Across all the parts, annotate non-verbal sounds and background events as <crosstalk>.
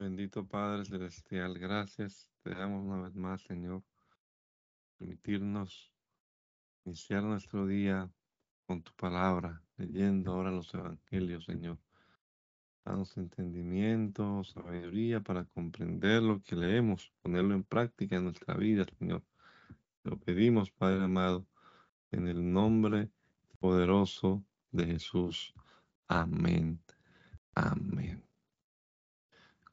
Bendito Padre Celestial, gracias te damos una vez más, Señor, permitirnos iniciar nuestro día con tu palabra, leyendo ahora los evangelios, Señor. Danos entendimiento, sabiduría para comprender lo que leemos, ponerlo en práctica en nuestra vida, Señor. Lo pedimos, Padre amado, en el nombre poderoso de Jesús. Amén. Amén.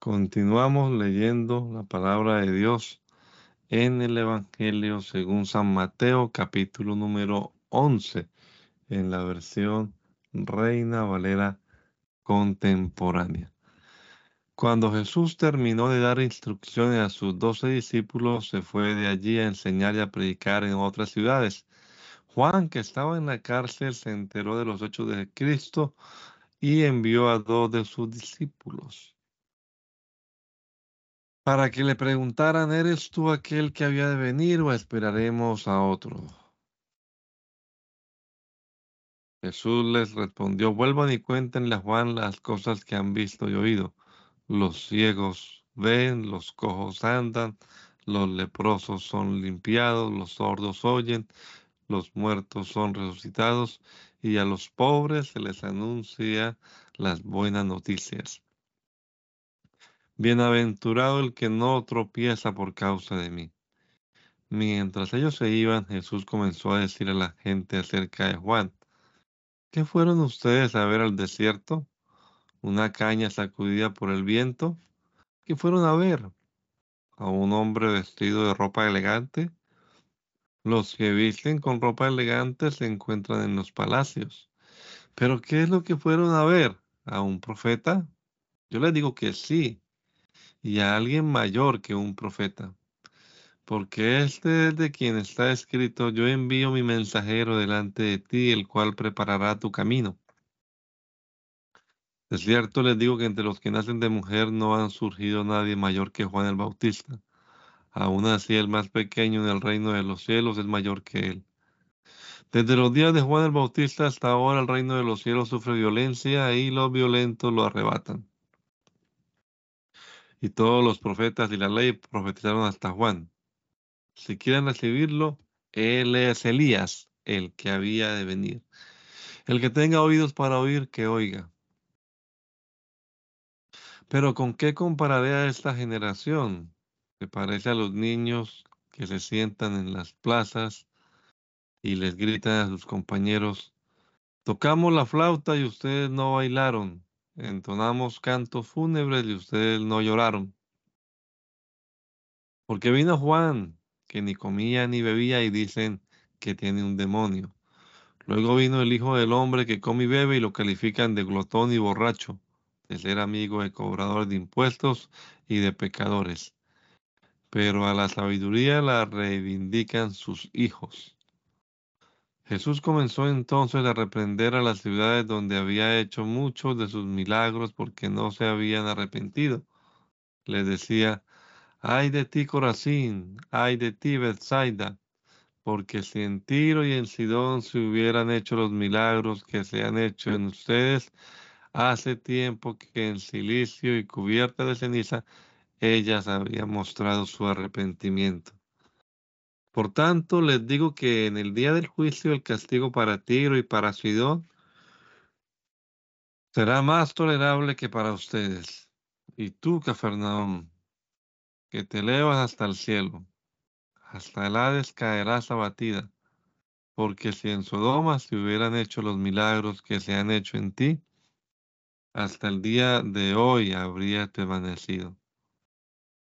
Continuamos leyendo la palabra de Dios en el Evangelio según San Mateo, capítulo número 11, en la versión Reina Valera contemporánea. Cuando Jesús terminó de dar instrucciones a sus doce discípulos, se fue de allí a enseñar y a predicar en otras ciudades. Juan, que estaba en la cárcel, se enteró de los hechos de Cristo y envió a dos de sus discípulos para que le preguntaran, ¿eres tú aquel que había de venir o esperaremos a otro? Jesús les respondió, vuelvan y cuéntenle a Juan las cosas que han visto y oído. Los ciegos ven, los cojos andan, los leprosos son limpiados, los sordos oyen, los muertos son resucitados y a los pobres se les anuncia las buenas noticias. Bienaventurado el que no tropieza por causa de mí. Mientras ellos se iban, Jesús comenzó a decir a la gente acerca de Juan, ¿qué fueron ustedes a ver al desierto? ¿Una caña sacudida por el viento? ¿Qué fueron a ver? ¿A un hombre vestido de ropa elegante? Los que visten con ropa elegante se encuentran en los palacios. ¿Pero qué es lo que fueron a ver? ¿A un profeta? Yo les digo que sí, y a alguien mayor que un profeta porque este es de quien está escrito, yo envío mi mensajero delante de ti, el cual preparará tu camino. Es cierto, les digo que entre los que nacen de mujer no han surgido nadie mayor que Juan el Bautista. Aún así, el más pequeño en el reino de los cielos es mayor que él. Desde los días de Juan el Bautista hasta ahora el reino de los cielos sufre violencia y los violentos lo arrebatan. Y todos los profetas y la ley profetizaron hasta Juan. Si quieren recibirlo, él es Elías, el que había de venir. El que tenga oídos para oír, que oiga. Pero ¿con qué compararé a esta generación? Que parece a los niños que se sientan en las plazas y les gritan a sus compañeros, tocamos la flauta y ustedes no bailaron, entonamos cantos fúnebres y ustedes no lloraron. Porque vino Juan, que ni comía ni bebía y dicen que tiene un demonio. Luego vino el Hijo del Hombre que come y bebe y lo califican de glotón y borracho, de ser amigo de cobradores de impuestos y de pecadores. Pero a la sabiduría la reivindican sus hijos. Jesús comenzó entonces a reprender a las ciudades donde había hecho muchos de sus milagros porque no se habían arrepentido. Les decía, Ay de ti, Corazín, ay de ti, Bethsaida, porque si en Tiro y en Sidón se hubieran hecho los milagros que se han hecho en ustedes, hace tiempo que en silicio y cubierta de ceniza, ellas habrían mostrado su arrepentimiento. Por tanto, les digo que en el día del juicio el castigo para Tiro y para Sidón será más tolerable que para ustedes. Y tú, Cafarnaum, que te elevas hasta el cielo, hasta el Hades caerás abatida, porque si en Sodoma se hubieran hecho los milagros que se han hecho en ti, hasta el día de hoy habría permanecido.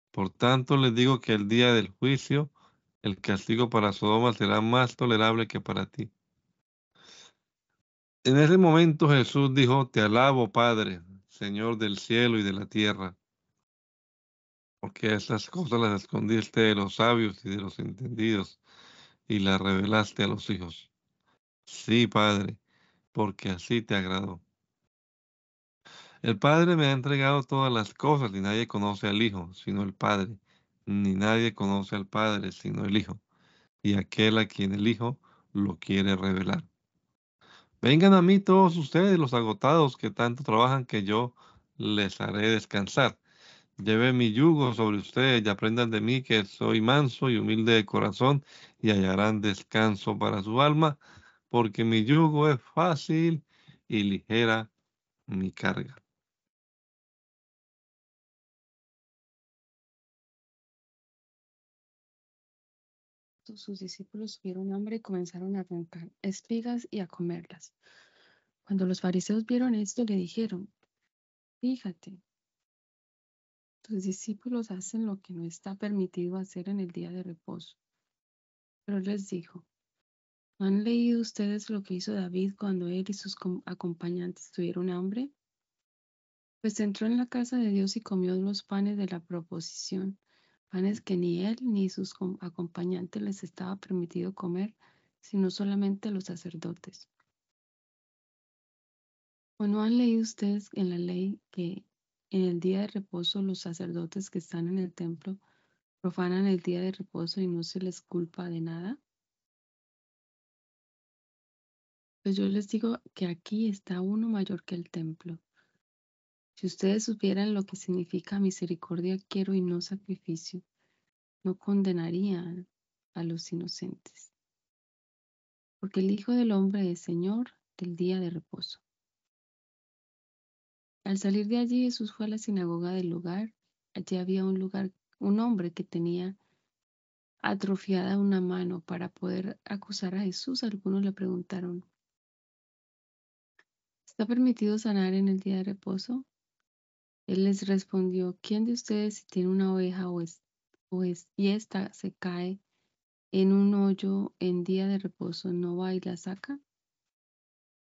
Por tanto, les digo que el día del juicio, el castigo para Sodoma será más tolerable que para ti. En ese momento Jesús dijo, Te alabo, Padre, Señor del cielo y de la tierra porque esas cosas las escondiste de los sabios y de los entendidos y las revelaste a los hijos. Sí, Padre, porque así te agradó. El Padre me ha entregado todas las cosas y nadie conoce al Hijo sino el Padre, ni nadie conoce al Padre sino el Hijo, y aquel a quien el Hijo lo quiere revelar. Vengan a mí todos ustedes, los agotados que tanto trabajan, que yo les haré descansar. Lleve mi yugo sobre ustedes y aprendan de mí que soy manso y humilde de corazón y hallarán descanso para su alma, porque mi yugo es fácil y ligera mi carga. Sus discípulos vieron hambre y comenzaron a arrancar espigas y a comerlas. Cuando los fariseos vieron esto, le dijeron, fíjate, tus discípulos hacen lo que no está permitido hacer en el día de reposo. Pero les dijo, ¿han leído ustedes lo que hizo David cuando él y sus acompañantes tuvieron hambre? Pues entró en la casa de Dios y comió los panes de la proposición panes que ni él ni sus acompañantes les estaba permitido comer, sino solamente los sacerdotes. ¿O no han leído ustedes en la ley que en el día de reposo los sacerdotes que están en el templo profanan el día de reposo y no se les culpa de nada? Pues yo les digo que aquí está uno mayor que el templo. Si ustedes supieran lo que significa misericordia quiero y no sacrificio, no condenarían a los inocentes. Porque el Hijo del Hombre es Señor del día de reposo. Al salir de allí, Jesús fue a la sinagoga del lugar. Allí había un lugar, un hombre que tenía atrofiada una mano para poder acusar a Jesús. Algunos le preguntaron, ¿está permitido sanar en el día de reposo? Él les respondió, ¿quién de ustedes si tiene una oveja o, y ésta se cae en un hoyo en día de reposo, no va y la saca?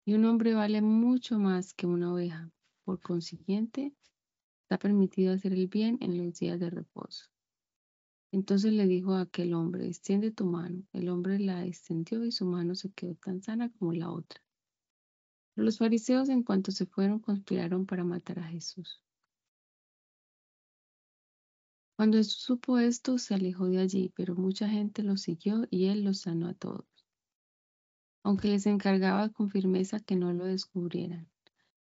Y un hombre vale mucho más que una oveja. Por consiguiente, está permitido hacer el bien en los días de reposo. Entonces le dijo a aquel hombre, extiende tu mano. El hombre la extendió y su mano se quedó tan sana como la otra. los fariseos en cuanto se fueron conspiraron para matar a Jesús. Cuando supo esto, se alejó de allí, pero mucha gente lo siguió y él los sanó a todos, aunque les encargaba con firmeza que no lo descubrieran,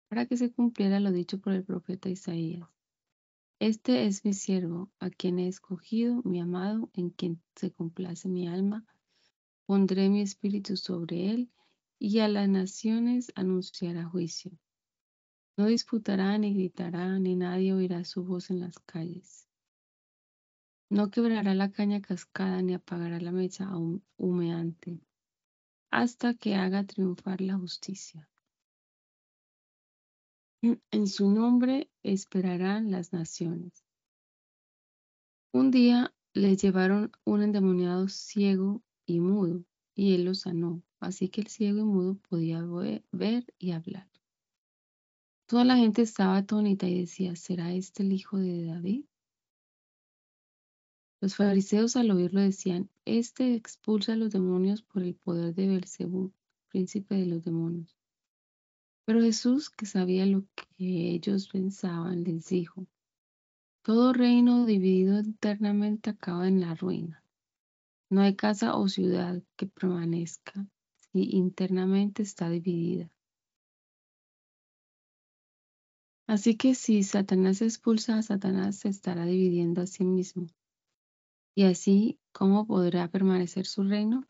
para que se cumpliera lo dicho por el profeta Isaías. Este es mi siervo, a quien he escogido, mi amado, en quien se complace mi alma. Pondré mi espíritu sobre él, y a las naciones anunciará juicio. No disputará ni gritará, ni nadie oirá su voz en las calles. No quebrará la caña cascada ni apagará la mecha humeante, hasta que haga triunfar la justicia. En su nombre esperarán las naciones. Un día le llevaron un endemoniado ciego y mudo, y él lo sanó, así que el ciego y mudo podía ver y hablar. Toda la gente estaba atónita y decía, ¿será este el hijo de David? Los fariseos al oírlo decían, Este expulsa a los demonios por el poder de Belcebú, príncipe de los demonios. Pero Jesús, que sabía lo que ellos pensaban, les dijo, Todo reino dividido internamente acaba en la ruina. No hay casa o ciudad que permanezca si internamente está dividida. Así que si Satanás expulsa a Satanás, se estará dividiendo a sí mismo. Y así, ¿cómo podrá permanecer su reino?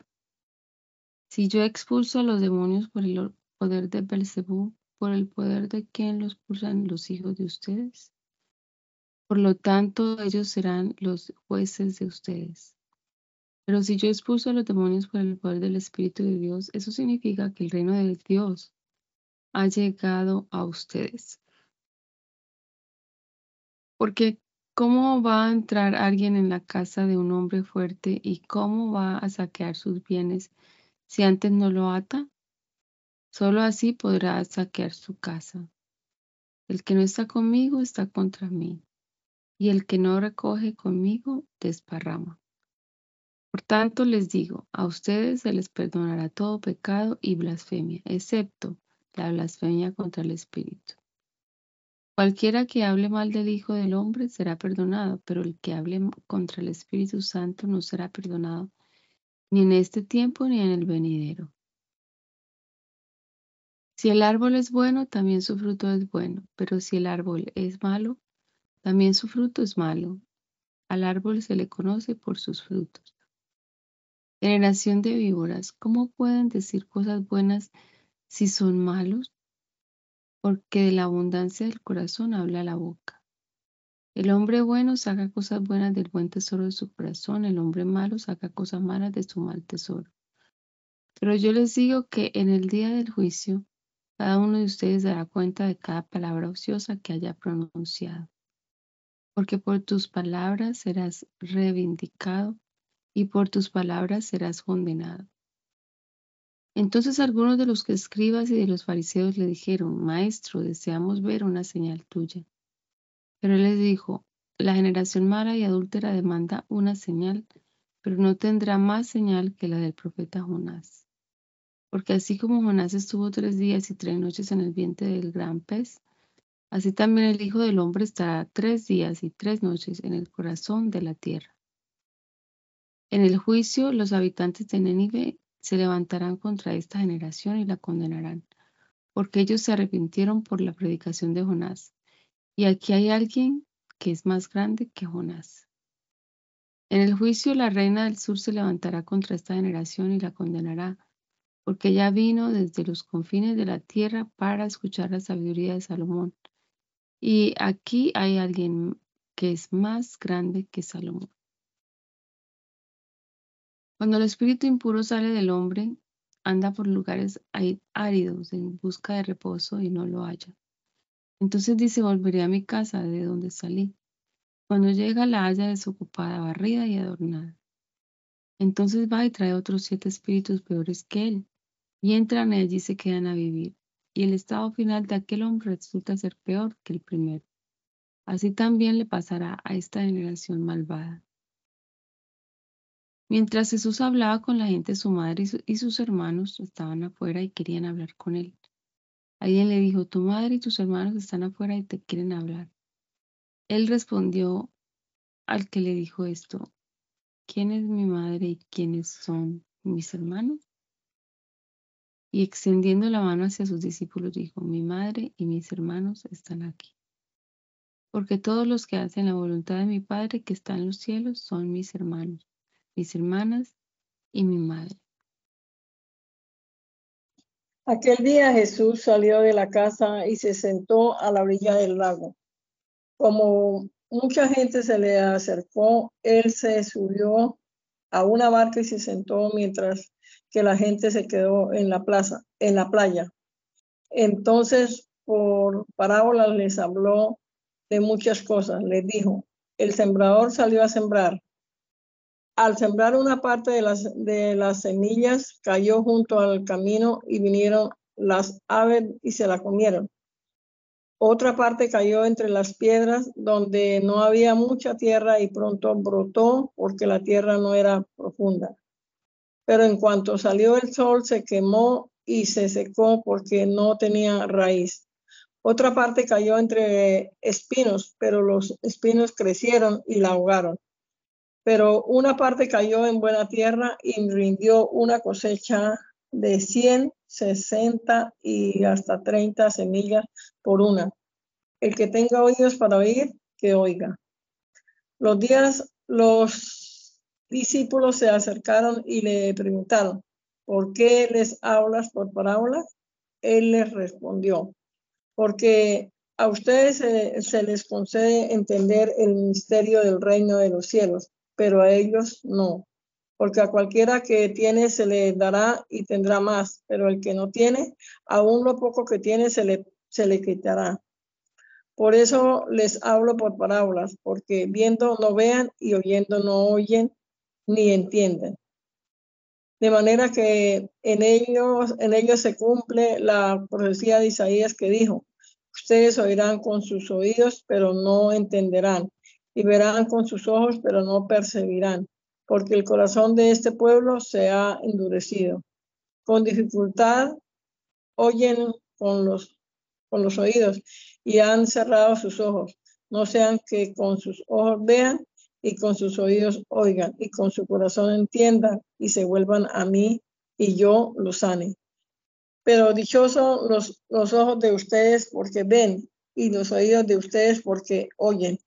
Si yo expulso a los demonios por el poder de Belcebú, ¿por el poder de quién los expulsan los hijos de ustedes? Por lo tanto, ellos serán los jueces de ustedes. Pero si yo expulso a los demonios por el poder del Espíritu de Dios, eso significa que el reino de Dios ha llegado a ustedes. Porque ¿Cómo va a entrar alguien en la casa de un hombre fuerte y cómo va a saquear sus bienes si antes no lo ata? Solo así podrá saquear su casa. El que no está conmigo está contra mí, y el que no recoge conmigo desparrama. Por tanto les digo, a ustedes se les perdonará todo pecado y blasfemia, excepto la blasfemia contra el Espíritu. Cualquiera que hable mal del Hijo del Hombre será perdonado, pero el que hable contra el Espíritu Santo no será perdonado, ni en este tiempo ni en el venidero. Si el árbol es bueno, también su fruto es bueno, pero si el árbol es malo, También su fruto es malo. Al árbol se le conoce por sus frutos. Generación de víboras, ¿cómo pueden decir cosas buenas si son malos? Porque de la abundancia del corazón habla la boca. El hombre bueno saca cosas buenas del buen tesoro de su corazón, el hombre malo saca cosas malas de su mal tesoro. Pero yo les digo que en el día del juicio, cada uno de ustedes dará cuenta de cada palabra ociosa que haya pronunciado. Porque por tus palabras serás reivindicado y por tus palabras serás condenado. Entonces algunos de los escribas y de los fariseos le dijeron, Maestro, deseamos ver una señal tuya. Pero él les dijo, la generación mala y adúltera demanda una señal, pero no tendrá más señal que la del profeta Jonás. Porque así como Jonás estuvo tres días y tres noches en el vientre del gran pez, así también el Hijo del Hombre estará tres días y tres noches en el corazón de la tierra. En el juicio, los habitantes de Nínive se levantarán contra esta generación y la condenarán, porque ellos se arrepintieron por la predicación de Jonás y aquí hay alguien que es más grande que Jonás. En el juicio la reina del sur se levantará contra esta generación y la condenará, porque ella vino desde los confines de la tierra para escuchar la sabiduría de Salomón. Y aquí hay alguien que es más grande que Salomón. Cuando el espíritu impuro sale del hombre, anda por lugares áridos en busca de reposo y no lo halla. Entonces dice, volveré a mi casa de donde salí. Cuando llega la haya desocupada, barrida y adornada. Entonces va y trae otros siete espíritus peores que él, y entran y allí se quedan a vivir. Y el estado final de aquel hombre resulta ser peor que el primero. Así también le pasará a esta generación malvada. Mientras Jesús hablaba con la gente, su madre y sus hermanos estaban afuera y querían hablar con él. Alguien le dijo, tu madre y tus hermanos están afuera y te quieren hablar. Él respondió al que le dijo esto, ¿quién es mi madre y quiénes son mis hermanos? Y extendiendo la mano hacia sus discípulos dijo, mi madre y mis hermanos están aquí. Porque todos los que hacen la voluntad de mi Padre que está en los cielos son mis hermanos, mis hermanas y mi madre. Aquel día Jesús salió de la casa y se sentó a la orilla del lago. Como mucha gente se le acercó, él se subió a una barca y se sentó mientras que la gente se quedó en la plaza, en la playa. Entonces, por parábolas les habló de muchas cosas. Les dijo, el sembrador salió a sembrar. Al sembrar una parte de las, de las semillas, cayó junto al camino y vinieron las aves y se la comieron. Otra parte cayó entre las piedras donde no había mucha tierra y pronto brotó porque la tierra no era profunda. Pero en cuanto salió el sol se quemó y se secó porque no tenía raíz. Otra parte cayó entre espinos, pero los espinos crecieron y la ahogaron pero una parte cayó en buena tierra y rindió una cosecha de 100, 60 y hasta 30 semillas por una. El que tenga oídos para oír, que oiga. Los días los discípulos se acercaron y le preguntaron, ¿por qué les hablas por parábolas? Él les respondió, porque a ustedes se, se les concede entender el misterio del reino de los cielos pero a ellos no. Porque a cualquiera que tiene se le dará y tendrá más, pero el que no tiene, aún lo poco que tiene se le, se le quitará. Por eso les hablo por parábolas, porque viendo no vean y oyendo no oyen ni entienden. De manera que en ellos, en ellos se cumple la profecía de Isaías que dijo, ustedes oirán con sus oídos, pero no entenderán y verán con sus ojos, pero no percibirán, porque el corazón de este pueblo se ha endurecido. Con dificultad oyen con los, con los oídos y han cerrado sus ojos. No sean que con sus ojos vean y con sus oídos oigan y con su corazón entiendan y se vuelvan a mí y yo los sane. Pero dichosos los, los ojos de ustedes porque ven y los oídos de ustedes porque oyen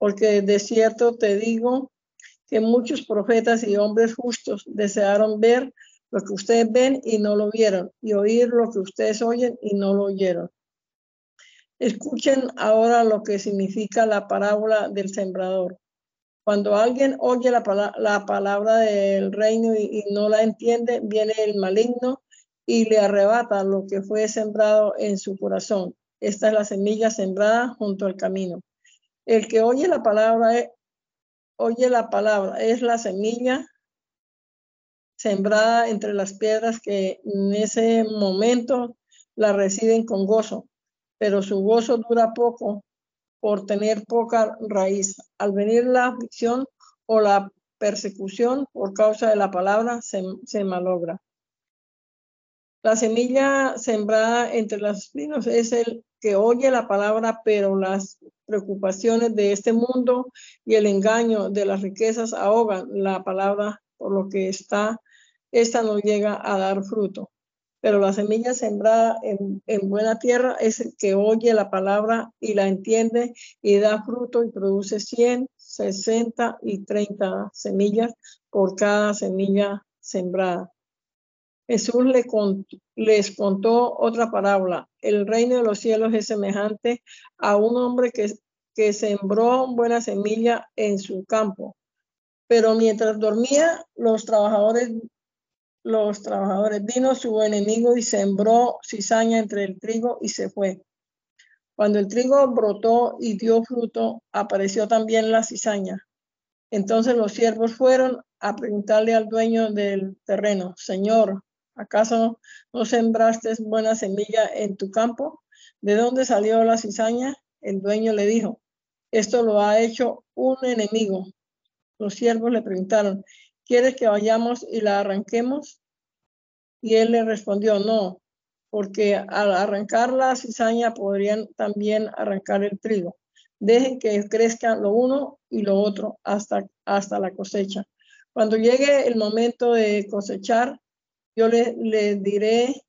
porque de cierto te digo que muchos profetas y hombres justos desearon ver lo que ustedes ven y no lo vieron, y oír lo que ustedes oyen y no lo oyeron. Escuchen ahora lo que significa la parábola del sembrador. Cuando alguien oye la, palabra del reino y, no la entiende, viene el maligno y le arrebata lo que fue sembrado en su corazón. Esta es la semilla sembrada junto al camino. El que oye la palabra, eh, oye la palabra, es la semilla sembrada entre las piedras que en ese momento la reciben con gozo, pero su gozo dura poco por tener poca raíz. Al venir la aflicción o la persecución por causa de la palabra, se, se malogra. La semilla sembrada entre las espinos es el que oye la palabra, pero las preocupaciones de este mundo y el engaño de las riquezas ahogan la palabra, por lo que está esta no llega a dar fruto. Pero la semilla sembrada en, buena tierra es el que oye la palabra y la entiende y da fruto y produce 100, 60 y 30 semillas por cada semilla sembrada. Jesús les contó otra parábola. El reino de los cielos es semejante a un hombre que, sembró buena semilla en su campo. Pero mientras dormía, los trabajadores los trabajadores. Vino su enemigo y sembró cizaña entre el trigo y se fue. Cuando el trigo brotó y dio fruto, apareció también la cizaña. Entonces los siervos fueron a preguntarle al dueño del terreno, Señor, ¿acaso no sembraste buena semilla en tu campo? ¿De dónde salió la cizaña? El dueño le dijo, esto lo ha hecho un enemigo. Los siervos le preguntaron, ¿quieres que vayamos y la arranquemos? Y él le respondió, no, porque al arrancar la cizaña podrían también arrancar el trigo. Dejen que crezca lo uno y lo otro hasta, hasta la cosecha. Cuando llegue el momento de cosechar, yo le, le diré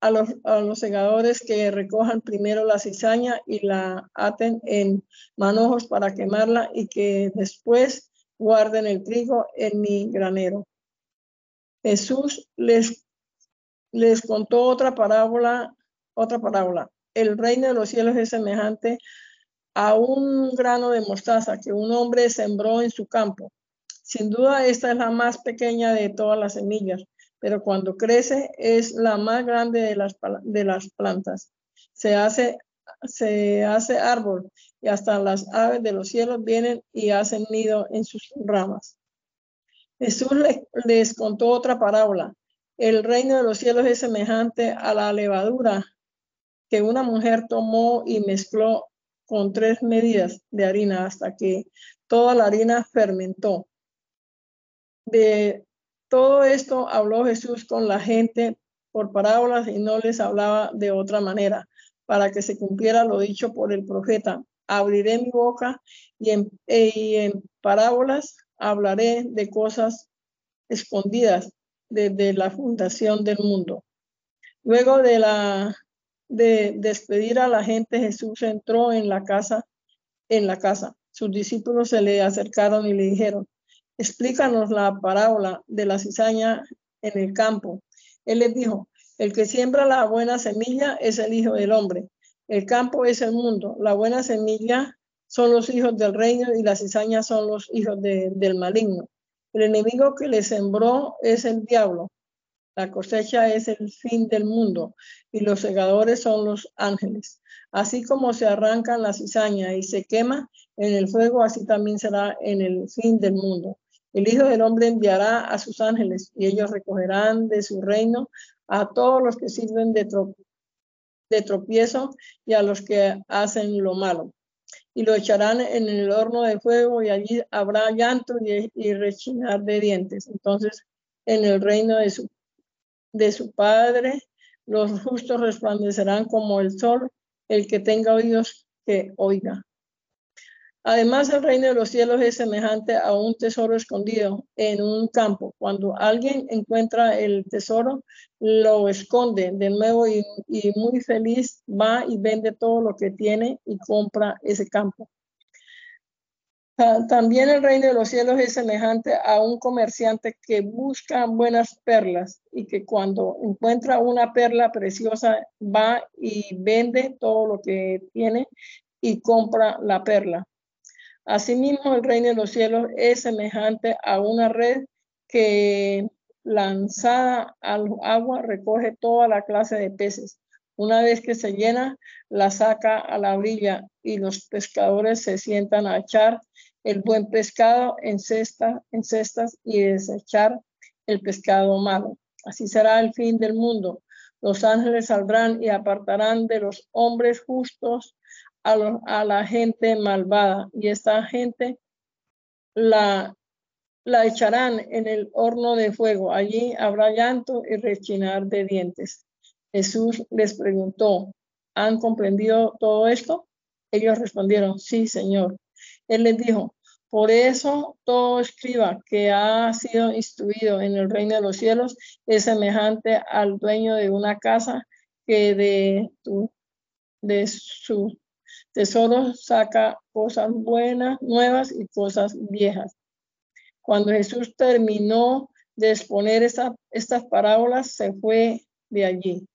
a los, a los, segadores que recojan primero la cizaña y la aten en manojos para quemarla y que después guarden el trigo en mi granero. Jesús les, les contó otra parábola, otra parábola. El reino de los cielos es semejante a un grano de mostaza que un hombre sembró en su campo. Sin duda, esta es la más pequeña de todas las semillas, pero cuando crece es la más grande de las, de las plantas. Se hace, se hace árbol y hasta las aves de los cielos vienen y hacen nido en sus ramas. Jesús les, contó otra parábola. El reino de los cielos es semejante a la levadura que una mujer tomó y mezcló con tres medidas de harina hasta que toda la harina fermentó. De todo esto habló Jesús con la gente por parábolas y no les hablaba de otra manera, para que se cumpliera lo dicho por el profeta abriré mi boca y en, en parábolas hablaré de cosas escondidas desde la fundación del mundo. Luego de, de despedir a la gente, Jesús entró en la casa, en la casa. Sus discípulos se le acercaron y le dijeron, explícanos la parábola de la cizaña en el campo. Él les dijo, el que siembra la buena semilla es el Hijo del Hombre. El campo es el mundo, la buena semilla son los hijos del reino y las cizañas son los hijos del maligno. El enemigo que le sembró es el diablo. La cosecha es el fin del mundo y los segadores son los ángeles. Así como se arrancan la cizaña y se quema en el fuego, así también será en el fin del mundo. El Hijo del Hombre enviará a sus ángeles y ellos recogerán de su reino a todos los que sirven de, tropiezo y a los que hacen lo malo. Y lo echarán en el horno de fuego y allí habrá llanto y, rechinar de dientes. Entonces, en el reino de su Padre, los justos resplandecerán como el sol, el que tenga oídos que oiga. Además, el reino de los cielos es semejante a un tesoro escondido en un campo. Cuando alguien encuentra el tesoro, lo esconde de nuevo y, muy feliz va y vende todo lo que tiene y compra ese campo. También el reino de los cielos es semejante a un comerciante que busca buenas perlas y que cuando encuentra una perla preciosa va y vende todo lo que tiene y compra la perla. Asimismo, el reino de los cielos es semejante a una red que lanzada al agua recoge toda la clase de peces. Una vez que se llena, la saca a la orilla y los pescadores se sientan a echar el buen pescado en, cesta, en cestas y desechar el pescado malo. Así será el fin del mundo. Los ángeles saldrán y apartarán de los hombres justos a, la gente malvada y esta gente la, la echarán en el horno de fuego. Allí habrá llanto y rechinar de dientes. Jesús les preguntó, ¿han comprendido todo esto? Ellos respondieron, sí, Señor. Él les dijo, por eso todo escriba que ha sido instruido en el reino de los cielos es semejante al dueño de una casa que de, de su tesoro saca cosas buenas, nuevas y cosas viejas. Cuando Jesús terminó de exponer estas parábolas, se fue de allí.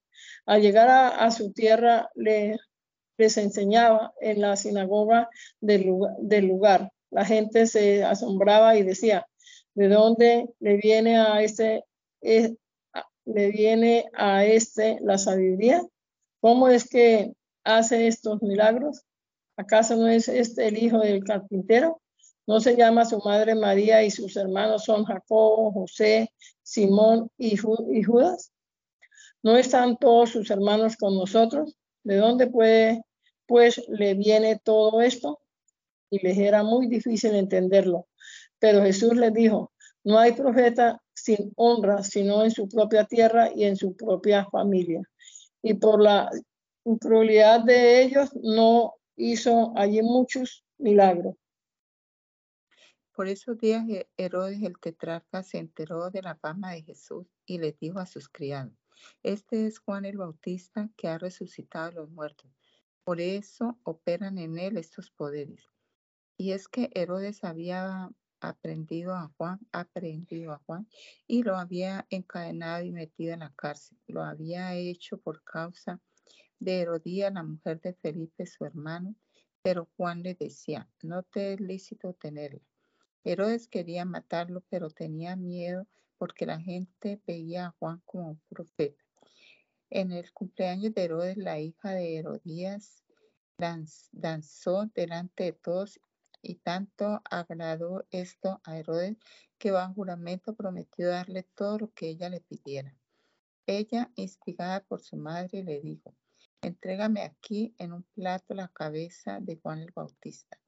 Al llegar a, su tierra, le, les enseñaba en la sinagoga del lugar, La gente se asombraba y decía, ¿de dónde le viene a este, eh, le viene a este la sabiduría? ¿Cómo es que hace estos milagros? ¿Acaso no es este el hijo del carpintero? ¿No se llama su madre María y sus hermanos son Jacobo, José, Simón y, Judas? ¿No están todos sus hermanos con nosotros? ¿De dónde puede, pues, le viene todo esto? Y les era muy difícil entenderlo. Pero Jesús les dijo, no hay profeta sin honra, sino en su propia tierra y en su propia familia. Y por la incredulidad de ellos no hizo allí muchos milagros. Por esos días Herodes el tetrarca se enteró de la fama de Jesús y le dijo a sus criados, este es Juan el Bautista que ha resucitado a los muertos. Por eso operan en él estos poderes. Y es que Herodes había aprendido a Juan, aprendido a Juan y lo había encadenado y metido en la cárcel. Lo había hecho por causa de Herodía, la mujer de Felipe, su hermano, pero Juan le decía, no te es lícito tenerla. Herodes quería matarlo, pero tenía miedo porque la gente veía a Juan como un profeta. En el cumpleaños de Herodes, la hija de Herodías danzó delante de todos y tanto agradó esto a Herodes que bajo juramento prometió darle todo lo que ella le pidiera. Ella, instigada por su madre, le dijo, entrégame aquí en un plato la cabeza de Juan el Bautista.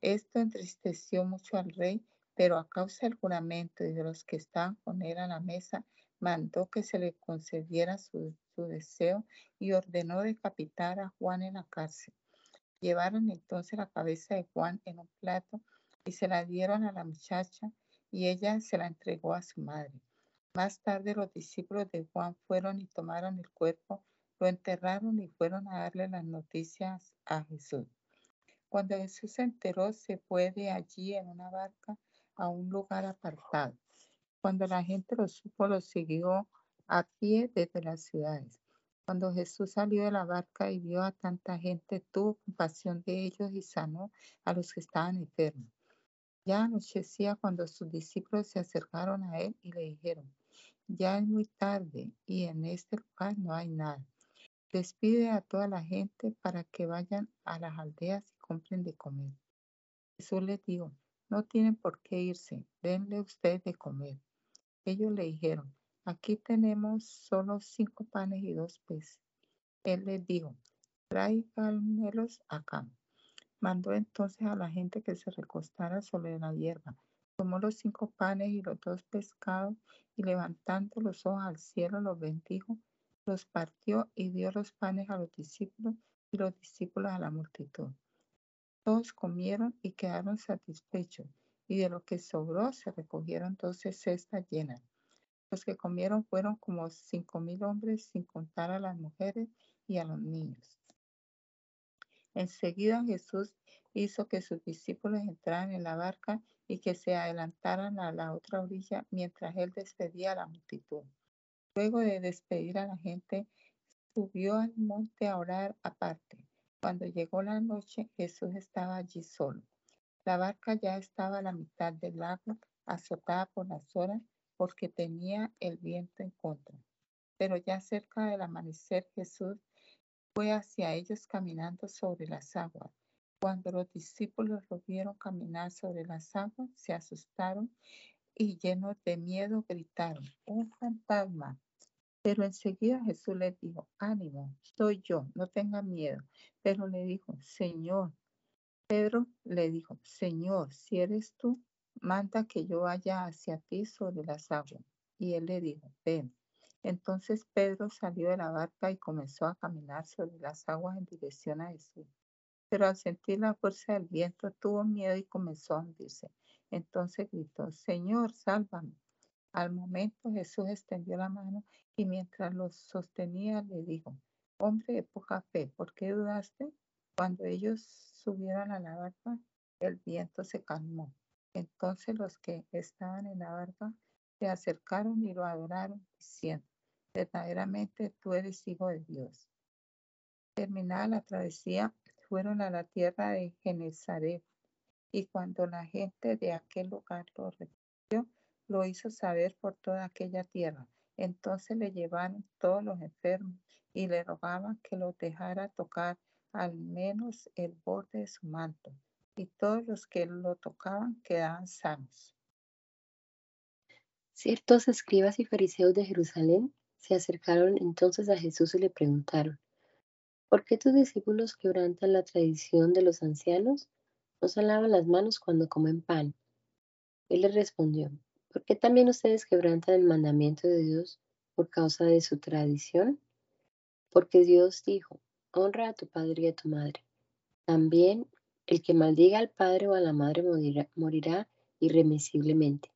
Esto entristeció mucho al rey, pero a causa del juramento y de los que estaban con él a la mesa, mandó que se le concediera su, su deseo y ordenó decapitar a Juan en la cárcel. Llevaron entonces la cabeza de Juan en un plato y se la dieron a la muchacha y ella se la entregó a su madre. Más tarde los discípulos de Juan fueron y tomaron el cuerpo lo enterraron y fueron a darle las noticias a Jesús. Cuando Jesús se enteró, se fue de allí en una barca a un lugar apartado. Cuando la gente lo supo, lo siguió a pie desde las ciudades. Cuando Jesús salió de la barca y vio a tanta gente, tuvo compasión de ellos y sanó a los que estaban enfermos. Ya anochecía cuando sus discípulos se acercaron a él y le dijeron, ya es muy tarde y en este lugar no hay nada. Despide a toda la gente para que vayan a las aldeas y compren de comer. Jesús les dijo, no tienen por qué irse, denle ustedes de comer. Ellos le dijeron, aquí tenemos solo cinco panes y dos peces. Él les dijo, tráiganmelos acá. Mandó entonces a la gente que se recostara sobre la hierba. Tomó los cinco panes y los dos pescados y levantando los ojos al cielo los bendijo los partió y dio los panes a los discípulos y los discípulos a la multitud. Todos comieron y quedaron satisfechos, y de lo que sobró se recogieron doce cestas llenas. Los que comieron fueron como cinco mil hombres, sin contar a las mujeres y a los niños. Enseguida Jesús hizo que sus discípulos entraran en la barca y que se adelantaran a la otra orilla mientras él despedía a la multitud. Luego de despedir a la gente, subió al monte a orar aparte. Cuando llegó la noche, Jesús estaba allí solo. La barca ya estaba a la mitad del lago, azotada por las horas, porque tenía el viento en contra. Pero ya cerca del amanecer, Jesús fue hacia ellos caminando sobre las aguas. Cuando los discípulos lo vieron caminar sobre las aguas, se asustaron y llenos de miedo gritaron, un fantasma. Pero enseguida Jesús les dijo, ánimo, soy yo, no tenga miedo. Pero le dijo, Señor, Pedro le dijo, Señor, si eres tú, manda que yo vaya hacia ti sobre las aguas. Y él le dijo, ven. Entonces Pedro salió de la barca y comenzó a caminar sobre las aguas en dirección a Jesús. Pero al sentir la fuerza del viento tuvo miedo y comenzó a hundirse. Entonces gritó, Señor, sálvame. Al momento Jesús extendió la mano y mientras lo sostenía le dijo, hombre de poca fe, ¿por qué dudaste? Cuando ellos subieron a la barca, el viento se calmó. Entonces los que estaban en la barca se acercaron y lo adoraron, diciendo, verdaderamente tú eres hijo de Dios. Terminada la travesía, fueron a la tierra de Genezaret, y cuando la gente de aquel lugar lo recibió, lo hizo saber por toda aquella tierra. Entonces le llevaron todos los enfermos y le rogaban que lo dejara tocar al menos el borde de su manto, y todos los que lo tocaban quedaban sanos. Ciertos escribas y fariseos de Jerusalén se acercaron entonces a Jesús y le preguntaron, ¿por qué tus discípulos quebrantan la tradición de los ancianos? No se lavan las manos cuando comen pan. Él les respondió, ¿por qué también ustedes quebrantan el mandamiento de Dios por causa de su tradición? Porque Dios dijo, honra a tu padre y a tu madre. También el que maldiga al padre o a la madre morirá, morirá irremisiblemente.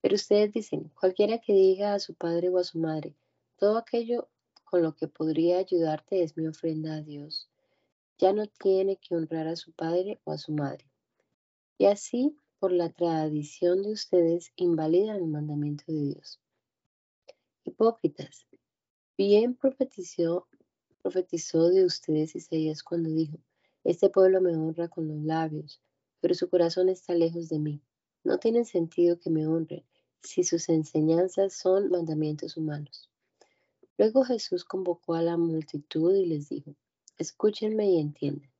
Pero ustedes dicen, cualquiera que diga a su padre o a su madre, todo aquello con lo que podría ayudarte es mi ofrenda a Dios. Ya no tiene que honrar a su padre o a su madre. Y así, por la tradición de ustedes, invalidan el mandamiento de Dios. Hipócritas, bien profetizó, profetizó de ustedes Isaías cuando dijo, este pueblo me honra con los labios, pero su corazón está lejos de mí. No tienen sentido que me honren si sus enseñanzas son mandamientos humanos. Luego Jesús convocó a la multitud y les dijo, escúchenme y entiendan.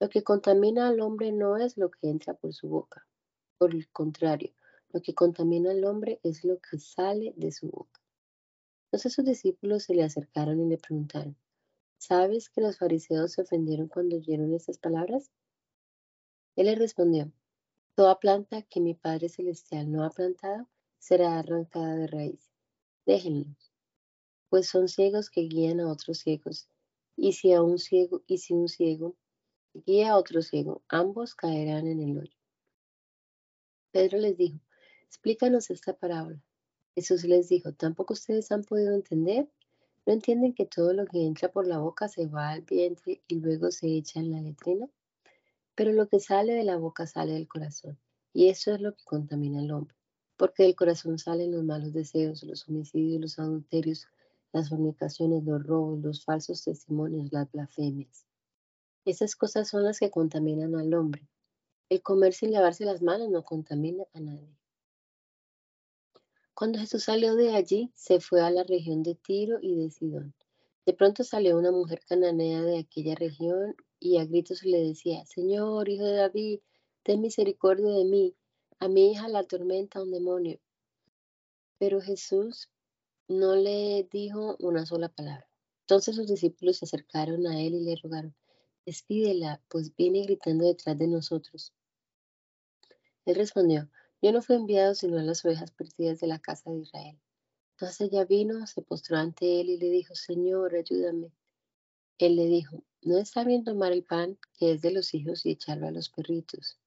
Lo que contamina al hombre no es lo que entra por su boca. Por el contrario, lo que contamina al hombre es lo que sale de su boca. Entonces sus discípulos se le acercaron y le preguntaron, ¿sabes que los fariseos se ofendieron cuando oyeron estas palabras? Él les respondió, toda planta que mi Padre Celestial no ha plantado será arrancada de raíz. Déjenlos pues son ciegos que guían a otros ciegos. Y si a un ciego, y si un ciego guía a otro ciego, ambos caerán en el hoyo. Pedro les dijo, explícanos esta parábola. Jesús les dijo, ¿tampoco ustedes han podido entender? ¿No entienden que todo lo que entra por la boca se va al vientre y luego se echa en la letrina? Pero lo que sale de la boca sale del corazón, y eso es lo que contamina al hombre, porque del corazón salen los malos deseos, los homicidios, los adulterios, las fornicaciones, los robos, los falsos testimonios, las blasfemias. Esas cosas son las que contaminan al hombre. El comer sin lavarse las manos no contamina a nadie. Cuando Jesús salió de allí, se fue a la región de Tiro y de Sidón. De pronto salió una mujer cananea de aquella región y a gritos le decía, Señor, hijo de David, ten misericordia de mí. A mi hija la atormenta un demonio. Pero Jesús no le dijo una sola palabra. Entonces sus discípulos se acercaron a él y le rogaron, despídela, pues viene gritando detrás de nosotros. Él respondió, yo no fui enviado sino a las ovejas perdidas de la casa de Israel. Entonces ella vino, se postró ante él y le dijo, Señor, ayúdame. Él le dijo, no está bien tomar el pan que es de los hijos y echarlo a los perritos.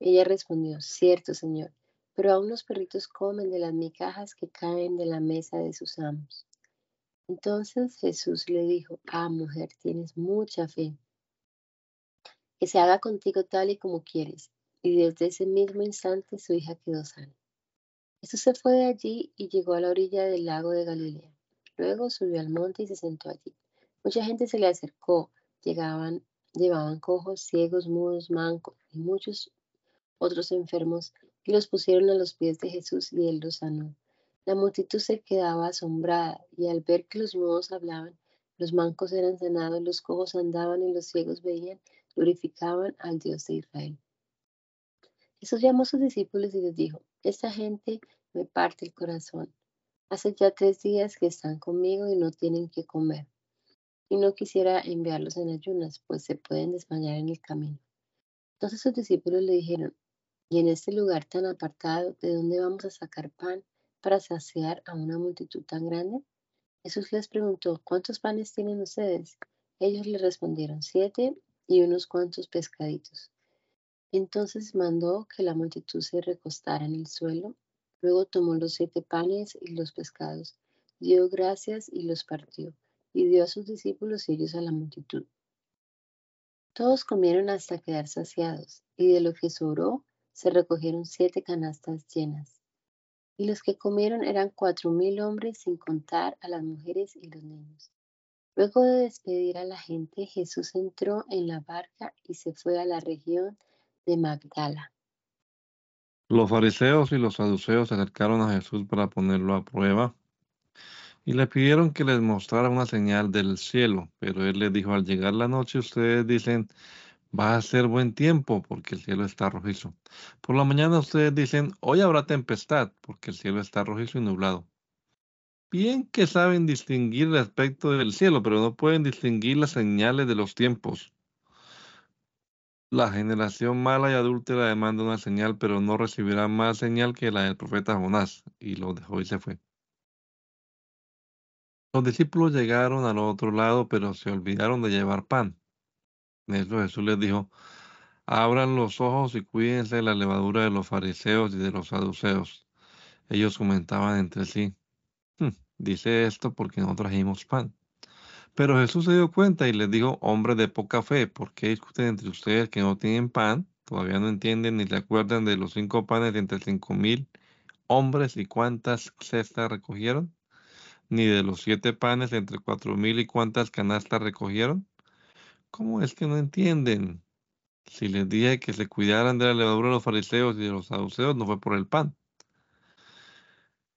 Ella respondió, cierto, Señor, pero aún los perritos comen de las migajas que caen de la mesa de sus amos. Entonces Jesús le dijo, ah, mujer, tienes mucha fe. que se haga contigo tal y como quieres. Y desde ese mismo instante su hija quedó sana. Jesús se fue de allí y llegó a la orilla del lago de Galilea. Luego subió al monte y se sentó allí. Mucha gente se le acercó, llegaban, llevaban cojos, ciegos, mudos, mancos y muchos otros enfermos y los pusieron a los pies de Jesús y él los sanó. La multitud se quedaba asombrada y al ver que los mudos hablaban, los mancos eran sanados, los cojos andaban y los ciegos veían, glorificaban al Dios de Israel. Jesús llamó a sus discípulos y les dijo, esta gente me parte el corazón. Hace ya tres días que están conmigo y no tienen que comer. Y no quisiera enviarlos en ayunas, pues se pueden desmayar en el camino. Entonces sus discípulos le dijeron, y en este lugar tan apartado, ¿de dónde vamos a sacar pan para saciar a una multitud tan grande? Jesús les preguntó, ¿cuántos panes tienen ustedes? Ellos le respondieron, siete y unos cuantos pescaditos. Entonces mandó que la multitud se recostara en el suelo. Luego tomó los siete panes y los pescados, dio gracias y los partió, y dio a sus discípulos y ellos a la multitud. Todos comieron hasta quedar saciados, y de lo que sobró se recogieron siete canastas llenas. Y los que comieron eran cuatro mil hombres sin contar a las mujeres y los niños. Luego de despedir a la gente, Jesús entró en la barca y se fue a la región de Magdala. Los fariseos y los saduceos se acercaron a Jesús para ponerlo a prueba y le pidieron que les mostrara una señal del cielo, pero él les dijo, al llegar la noche ustedes dicen, va a ser buen tiempo porque el cielo está rojizo. Por la mañana ustedes dicen, hoy habrá tempestad porque el cielo está rojizo y nublado. Bien que saben distinguir el aspecto del cielo, pero no pueden distinguir las señales de los tiempos. La generación mala y adúltera demanda una señal, pero no recibirá más señal que la del profeta Jonás. Y lo dejó y se fue. Los discípulos llegaron al otro lado, pero se olvidaron de llevar pan. En eso Jesús les dijo, abran los ojos y cuídense de la levadura de los fariseos y de los saduceos. Ellos comentaban entre sí, hmm, dice esto porque no trajimos pan. Pero Jesús se dio cuenta y les dijo, hombre de poca fe, ¿por qué discuten entre ustedes que no tienen pan? Todavía no entienden ni se acuerdan de los cinco panes de entre cinco mil hombres y cuántas cestas recogieron, ni de los siete panes entre cuatro mil y cuántas canastas recogieron. ¿Cómo es que no entienden? Si les dije que se cuidaran de la levadura de los fariseos y de los saduceos, no fue por el pan.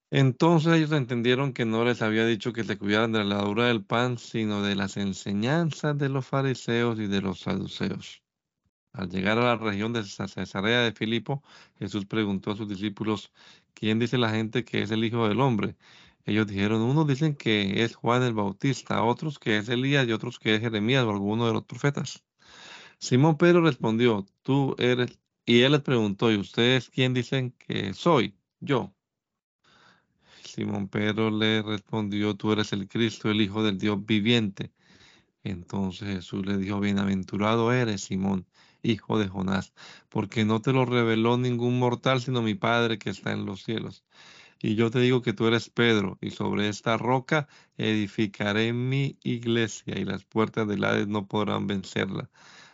Entonces ellos entendieron que no les había dicho que se cuidaran de la levadura del pan, sino de las enseñanzas de los fariseos y de los saduceos. Al llegar a la región de Cesarea de Filipo, Jesús preguntó a sus discípulos, ¿quién dice la gente que es el Hijo del Hombre? Ellos dijeron, unos dicen que es Juan el Bautista, otros que es Elías y otros que es Jeremías o alguno de los profetas. Simón Pedro respondió, tú eres, y él les preguntó, ¿y ustedes quién dicen que soy? Yo. Simón Pedro le respondió, tú eres el Cristo, el Hijo del Dios viviente. Entonces Jesús le dijo, bienaventurado eres, Simón, hijo de Jonás, porque no te lo reveló ningún mortal, sino mi Padre que está en los cielos. Y yo te digo que tú eres Pedro, y sobre esta roca edificaré mi iglesia, y las puertas del Hades no podrán vencerla.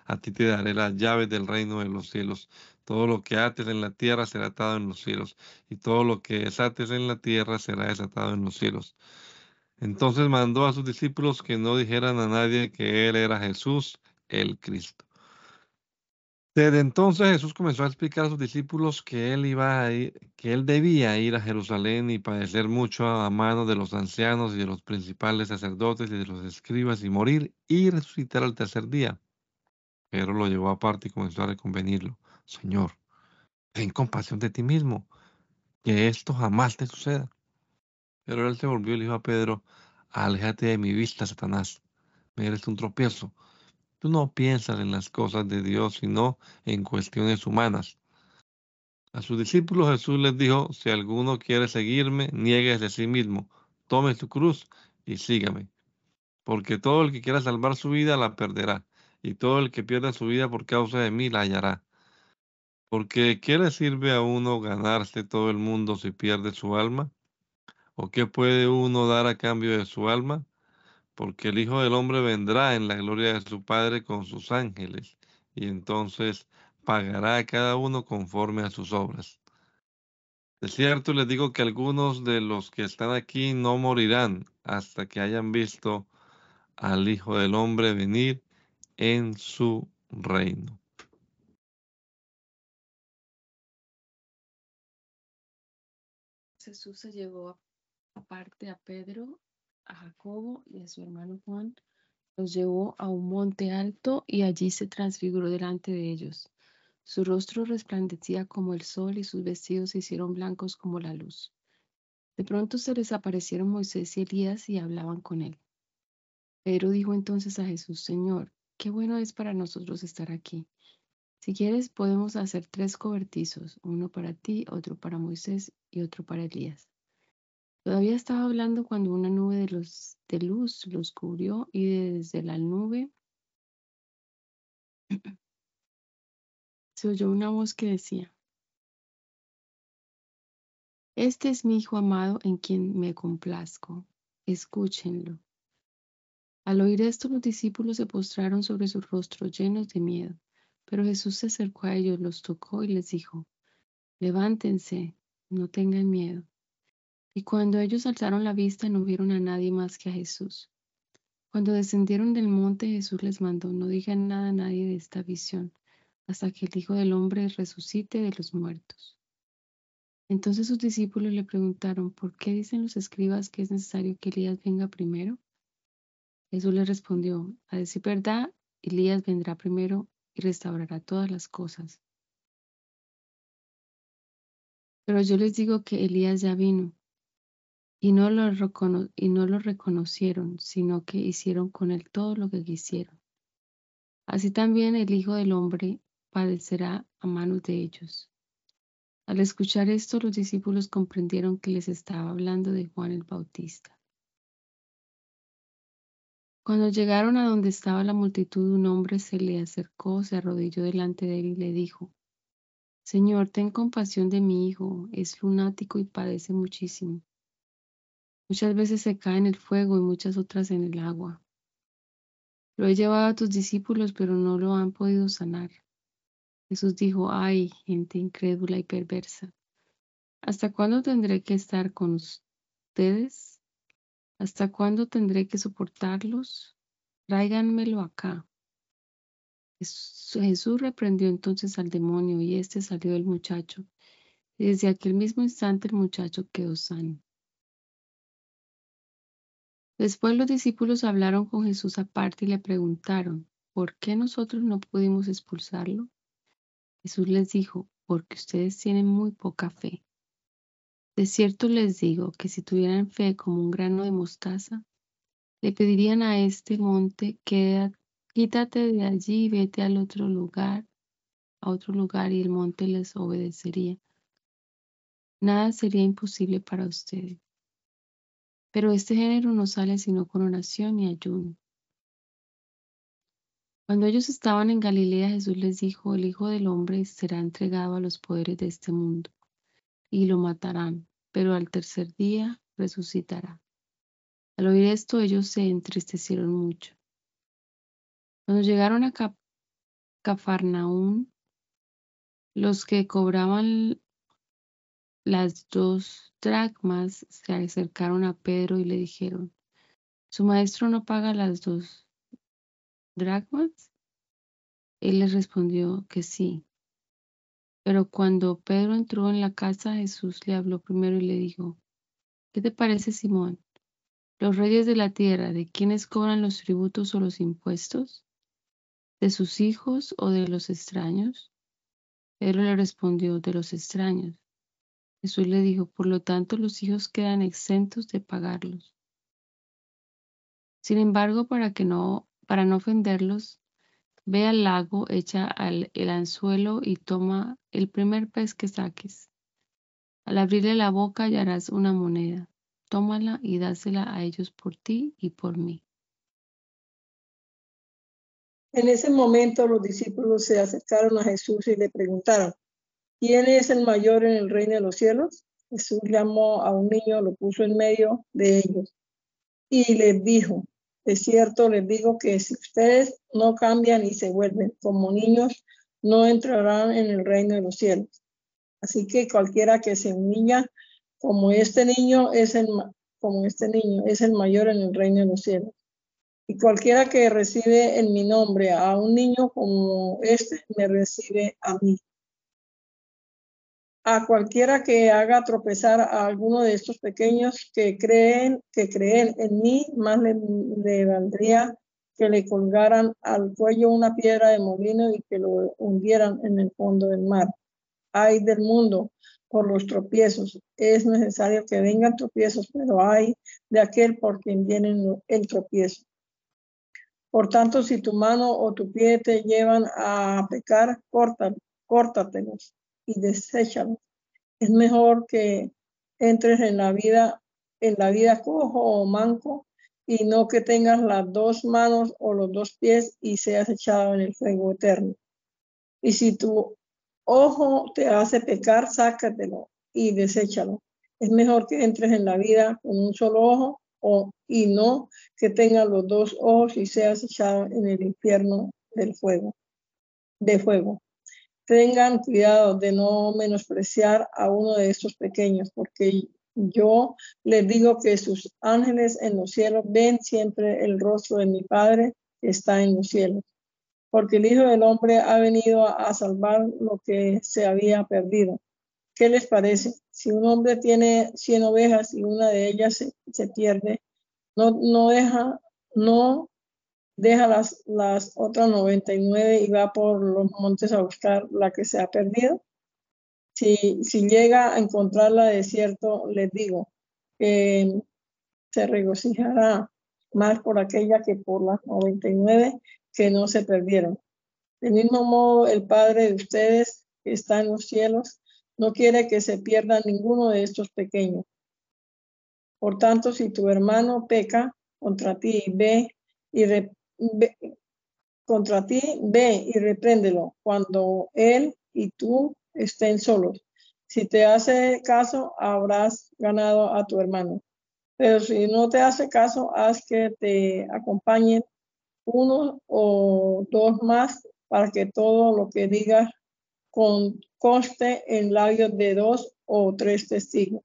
A ti te daré las llaves del reino de los cielos. Todo lo que ates en la tierra será atado en los cielos, y todo lo que desates en la tierra será desatado en los cielos. Entonces mandó a sus discípulos que no dijeran a nadie que él era Jesús, el Cristo. Desde entonces Jesús comenzó a explicar a sus discípulos que él iba a que él debía ir a Jerusalén y padecer mucho a manos de los ancianos y de los principales sacerdotes y de los escribas y morir y resucitar al tercer día. Pero lo llevó aparte y comenzó a reconvenirlo. Señor, ten compasión de ti mismo, que esto jamás te suceda. Pero él se volvió y le dijo a Pedro, aléjate de mi vista, Satanás, me eres un tropiezo Tú no piensas en las cosas de Dios, sino en cuestiones humanas. A sus discípulos Jesús les dijo, si alguno quiere seguirme, niegue de sí mismo, tome su cruz y sígame. Porque todo el que quiera salvar su vida la perderá, y todo el que pierda su vida por causa de mí la hallará. Porque ¿qué le sirve a uno ganarse todo el mundo si pierde su alma? ¿O qué puede uno dar a cambio de su alma? Porque el Hijo del Hombre vendrá en la gloria de su Padre con sus ángeles, y entonces pagará a cada uno conforme a sus obras. De cierto les digo que algunos de los que están aquí no morirán hasta que hayan visto al Hijo del Hombre venir en su reino. Jesús se llevó aparte a Pedro, a Jacobo y a su hermano Juan, los llevó a un monte alto y allí se transfiguró delante de ellos. Su rostro resplandecía como el sol y sus vestidos se hicieron blancos como la luz. De pronto se les aparecieron Moisés y Elías y hablaban con él. Pedro dijo entonces a Jesús, Señor, qué bueno es para nosotros estar aquí. Si quieres, podemos hacer tres cobertizos, uno para ti, otro para Moisés y otro para Elías. Todavía estaba hablando cuando una nube de, los, de luz los cubrió y desde la nube <clears throat> se oyó una voz que decía, Este es mi Hijo amado en quien me complazco, escúchenlo. Al oír esto los discípulos se postraron sobre sus rostros llenos de miedo. Pero Jesús se acercó a ellos, los tocó y les dijo, levántense, no tengan miedo. Y cuando ellos alzaron la vista no vieron a nadie más que a Jesús. Cuando descendieron del monte, Jesús les mandó, no digan nada a nadie de esta visión, hasta que el Hijo del Hombre resucite de los muertos. Entonces sus discípulos le preguntaron, ¿por qué dicen los escribas que es necesario que Elías venga primero? Jesús les respondió, a decir verdad, Elías vendrá primero y restaurará todas las cosas. Pero yo les digo que Elías ya vino y no, lo y no lo reconocieron, sino que hicieron con él todo lo que quisieron. Así también el Hijo del Hombre padecerá a manos de ellos. Al escuchar esto, los discípulos comprendieron que les estaba hablando de Juan el Bautista. Cuando llegaron a donde estaba la multitud, un hombre se le acercó, se arrodilló delante de él y le dijo, Señor, ten compasión de mi hijo, es lunático y padece muchísimo. Muchas veces se cae en el fuego y muchas otras en el agua. Lo he llevado a tus discípulos, pero no lo han podido sanar. Jesús dijo, ay, gente incrédula y perversa, ¿hasta cuándo tendré que estar con ustedes? ¿Hasta cuándo tendré que soportarlos? Tráiganmelo acá. Jesús reprendió entonces al demonio y éste salió del muchacho. Desde aquel mismo instante el muchacho quedó sano. Después los discípulos hablaron con Jesús aparte y le preguntaron, ¿por qué nosotros no pudimos expulsarlo? Jesús les dijo, porque ustedes tienen muy poca fe. De cierto les digo que si tuvieran fe como un grano de mostaza, le pedirían a este monte, quítate de allí y vete al otro lugar, a otro lugar y el monte les obedecería. Nada sería imposible para ustedes. Pero este género no sale sino con oración y ayuno. Cuando ellos estaban en Galilea, Jesús les dijo, el Hijo del Hombre será entregado a los poderes de este mundo y lo matarán, pero al tercer día resucitará. Al oír esto, ellos se entristecieron mucho. Cuando llegaron a Cafarnaún, los que cobraban las dos dracmas se acercaron a Pedro y le dijeron, ¿su maestro no paga las dos dracmas? Él les respondió que sí. Pero cuando Pedro entró en la casa, Jesús le habló primero y le dijo, ¿qué te parece, Simón? ¿Los reyes de la tierra, de quiénes cobran los tributos o los impuestos? ¿De sus hijos o de los extraños? Pedro le respondió, de los extraños. Jesús le dijo, por lo tanto los hijos quedan exentos de pagarlos. Sin embargo, para que no, para no ofenderlos, Ve al lago, echa el anzuelo y toma el primer pez que saques. Al abrirle la boca hallarás una moneda. Tómala y dásela a ellos por ti y por mí. En ese momento los discípulos se acercaron a Jesús y le preguntaron, ¿quién es el mayor en el reino de los cielos? Jesús llamó a un niño, lo puso en medio de ellos y les dijo, De cierto les digo que si ustedes no cambian y se vuelven como niños, no entrarán en el reino de los cielos. Así que cualquiera que se humilla como este niño es el como este niño es el mayor en el reino de los cielos. Y cualquiera que recibe en mi nombre a un niño como este, me recibe a mí. A cualquiera que haga tropezar a alguno de estos pequeños que creen, que creen en mí, más le, valdría que le colgaran al cuello una piedra de molino y que lo hundieran en el fondo del mar. Ay del mundo por los tropiezos. Es necesario que vengan tropiezos, pero hay de aquel por quien viene el tropiezo. Por tanto, si tu mano o tu pie te llevan a pecar, córtatelos y deséchalos. Es mejor que entres en la vida, en la vida cojo o manco, y no que tengas las dos manos o los dos pies y seas echado en el fuego eterno. Y si tu ojo te hace pecar, sácatelo y deséchalo. Es mejor que entres en la vida con un solo ojo o, y no que tengas los dos ojos y seas echado en el infierno del fuego, de fuego. Tengan cuidado de no menospreciar a uno de estos pequeños, porque yo les digo que sus ángeles en los cielos ven siempre el rostro de mi Padre que está en los cielos porque el Hijo del Hombre ha venido a, salvar lo que se había perdido. ¿Qué les parece? Si un hombre tiene 100 ovejas y una de ellas se, pierde, no, no, deja, no deja las, las otras 99 y va por los montes a buscar la que se ha perdido. Si, si llega a encontrarla de cierto, les digo que se regocijará más por aquella que por las 99 que no se perdieron. Del mismo modo, el Padre de ustedes que está en los cielos no quiere que se pierda ninguno de estos pequeños. Por tanto, si tu hermano peca contra ti, ve y contra ti, ve y repréndelo cuando él y tú estén solos. Si te hace caso, habrás ganado a tu hermano. Pero si no te hace caso, haz que te acompañen uno o dos más para que todo lo que digas con, conste en labios de dos o tres testigos.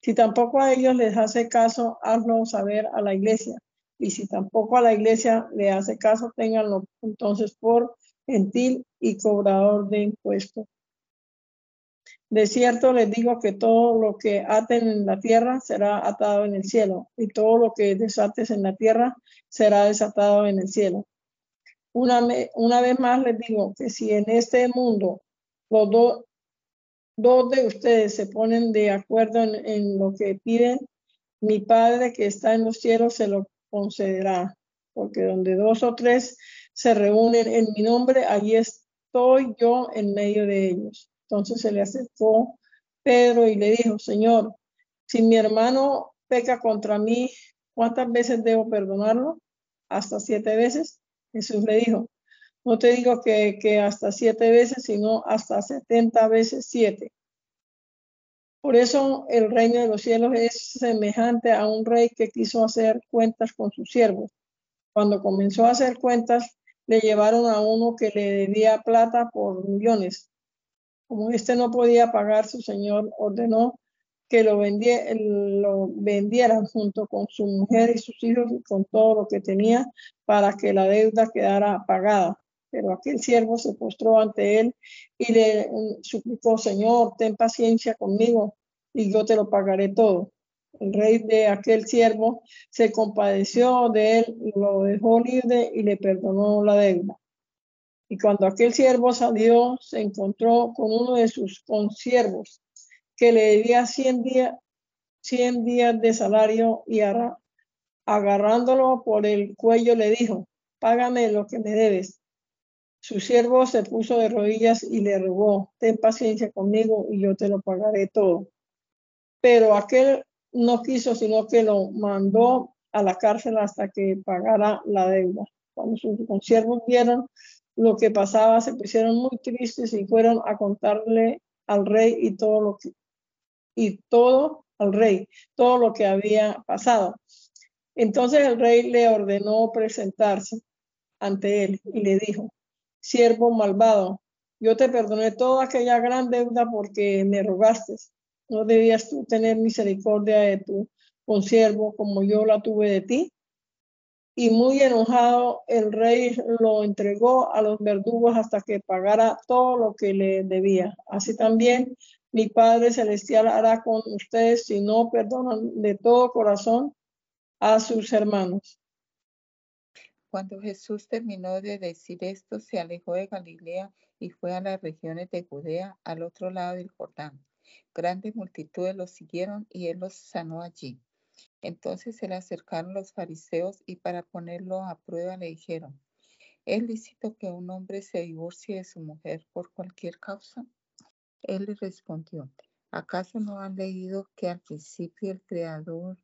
Si tampoco a ellos les hace caso, hazlo saber a la iglesia. Y si tampoco a la iglesia le hace caso, ténganlo entonces por gentil y cobrador de impuestos. De cierto les digo que todo lo que aten en la tierra será atado en el cielo, y todo lo que desates en la tierra será desatado en el cielo. Una, una vez más les digo que si en este mundo los dos de ustedes se ponen de acuerdo en, en lo que piden, mi Padre que está en los cielos se lo concederá, porque donde dos o tres se reúnen en mi nombre, allí estoy yo en medio de ellos. Entonces se le acercó Pedro y le dijo, Señor, si mi hermano peca contra mí, ¿cuántas veces debo perdonarlo? Hasta siete veces. Jesús le dijo, no te digo que, que hasta siete veces, sino hasta setenta veces siete. Por eso el reino de los cielos es semejante a un rey que quiso hacer cuentas con sus siervos. Cuando comenzó a hacer cuentas, le llevaron a uno que le debía plata por millones como éste no podía pagar, su señor ordenó que lo, lo vendieran junto con su mujer y sus hijos y con todo lo que tenía para que la deuda quedara pagada. Pero aquel siervo se postró ante él y le mm, suplicó, Señor, ten paciencia conmigo y yo te lo pagaré todo. El rey de aquel siervo se compadeció de él, lo dejó libre y le perdonó la deuda. Y cuando aquel siervo salió, se encontró con uno de sus consiervos que le debía 100 días, 100 días de salario y agarrándolo por el cuello le dijo, págame lo que me debes. Su siervo se puso de rodillas y le rogó, ten paciencia conmigo y yo te lo pagaré todo. Pero aquel no quiso, sino que lo mandó a la cárcel hasta que pagara la deuda. Cuando sus consiervos vieron lo que pasaba, se pusieron muy tristes y fueron a contarle al rey y todo lo que y todo al rey, todo lo que había pasado. Entonces el rey le ordenó presentarse ante él y le dijo, siervo malvado, yo te perdoné toda aquella gran deuda porque me rogaste. ¿No debías tú tener misericordia de tu consiervo como yo la tuve de ti? Y muy enojado, el rey lo entregó a los verdugos hasta que pagara todo lo que le debía. Así también mi Padre Celestial hará con ustedes si no perdonan de todo corazón a sus hermanos. Cuando Jesús terminó de decir esto, se alejó de Galilea y fue a las regiones de Judea, al otro lado del Jordán. Grandes multitudes lo siguieron y él los sanó allí. Entonces se le acercaron los fariseos y para ponerlo a prueba le dijeron, ¿es lícito que un hombre se divorcie de su mujer por cualquier causa? Él le respondió, ¿acaso no han leído que al principio el Creador,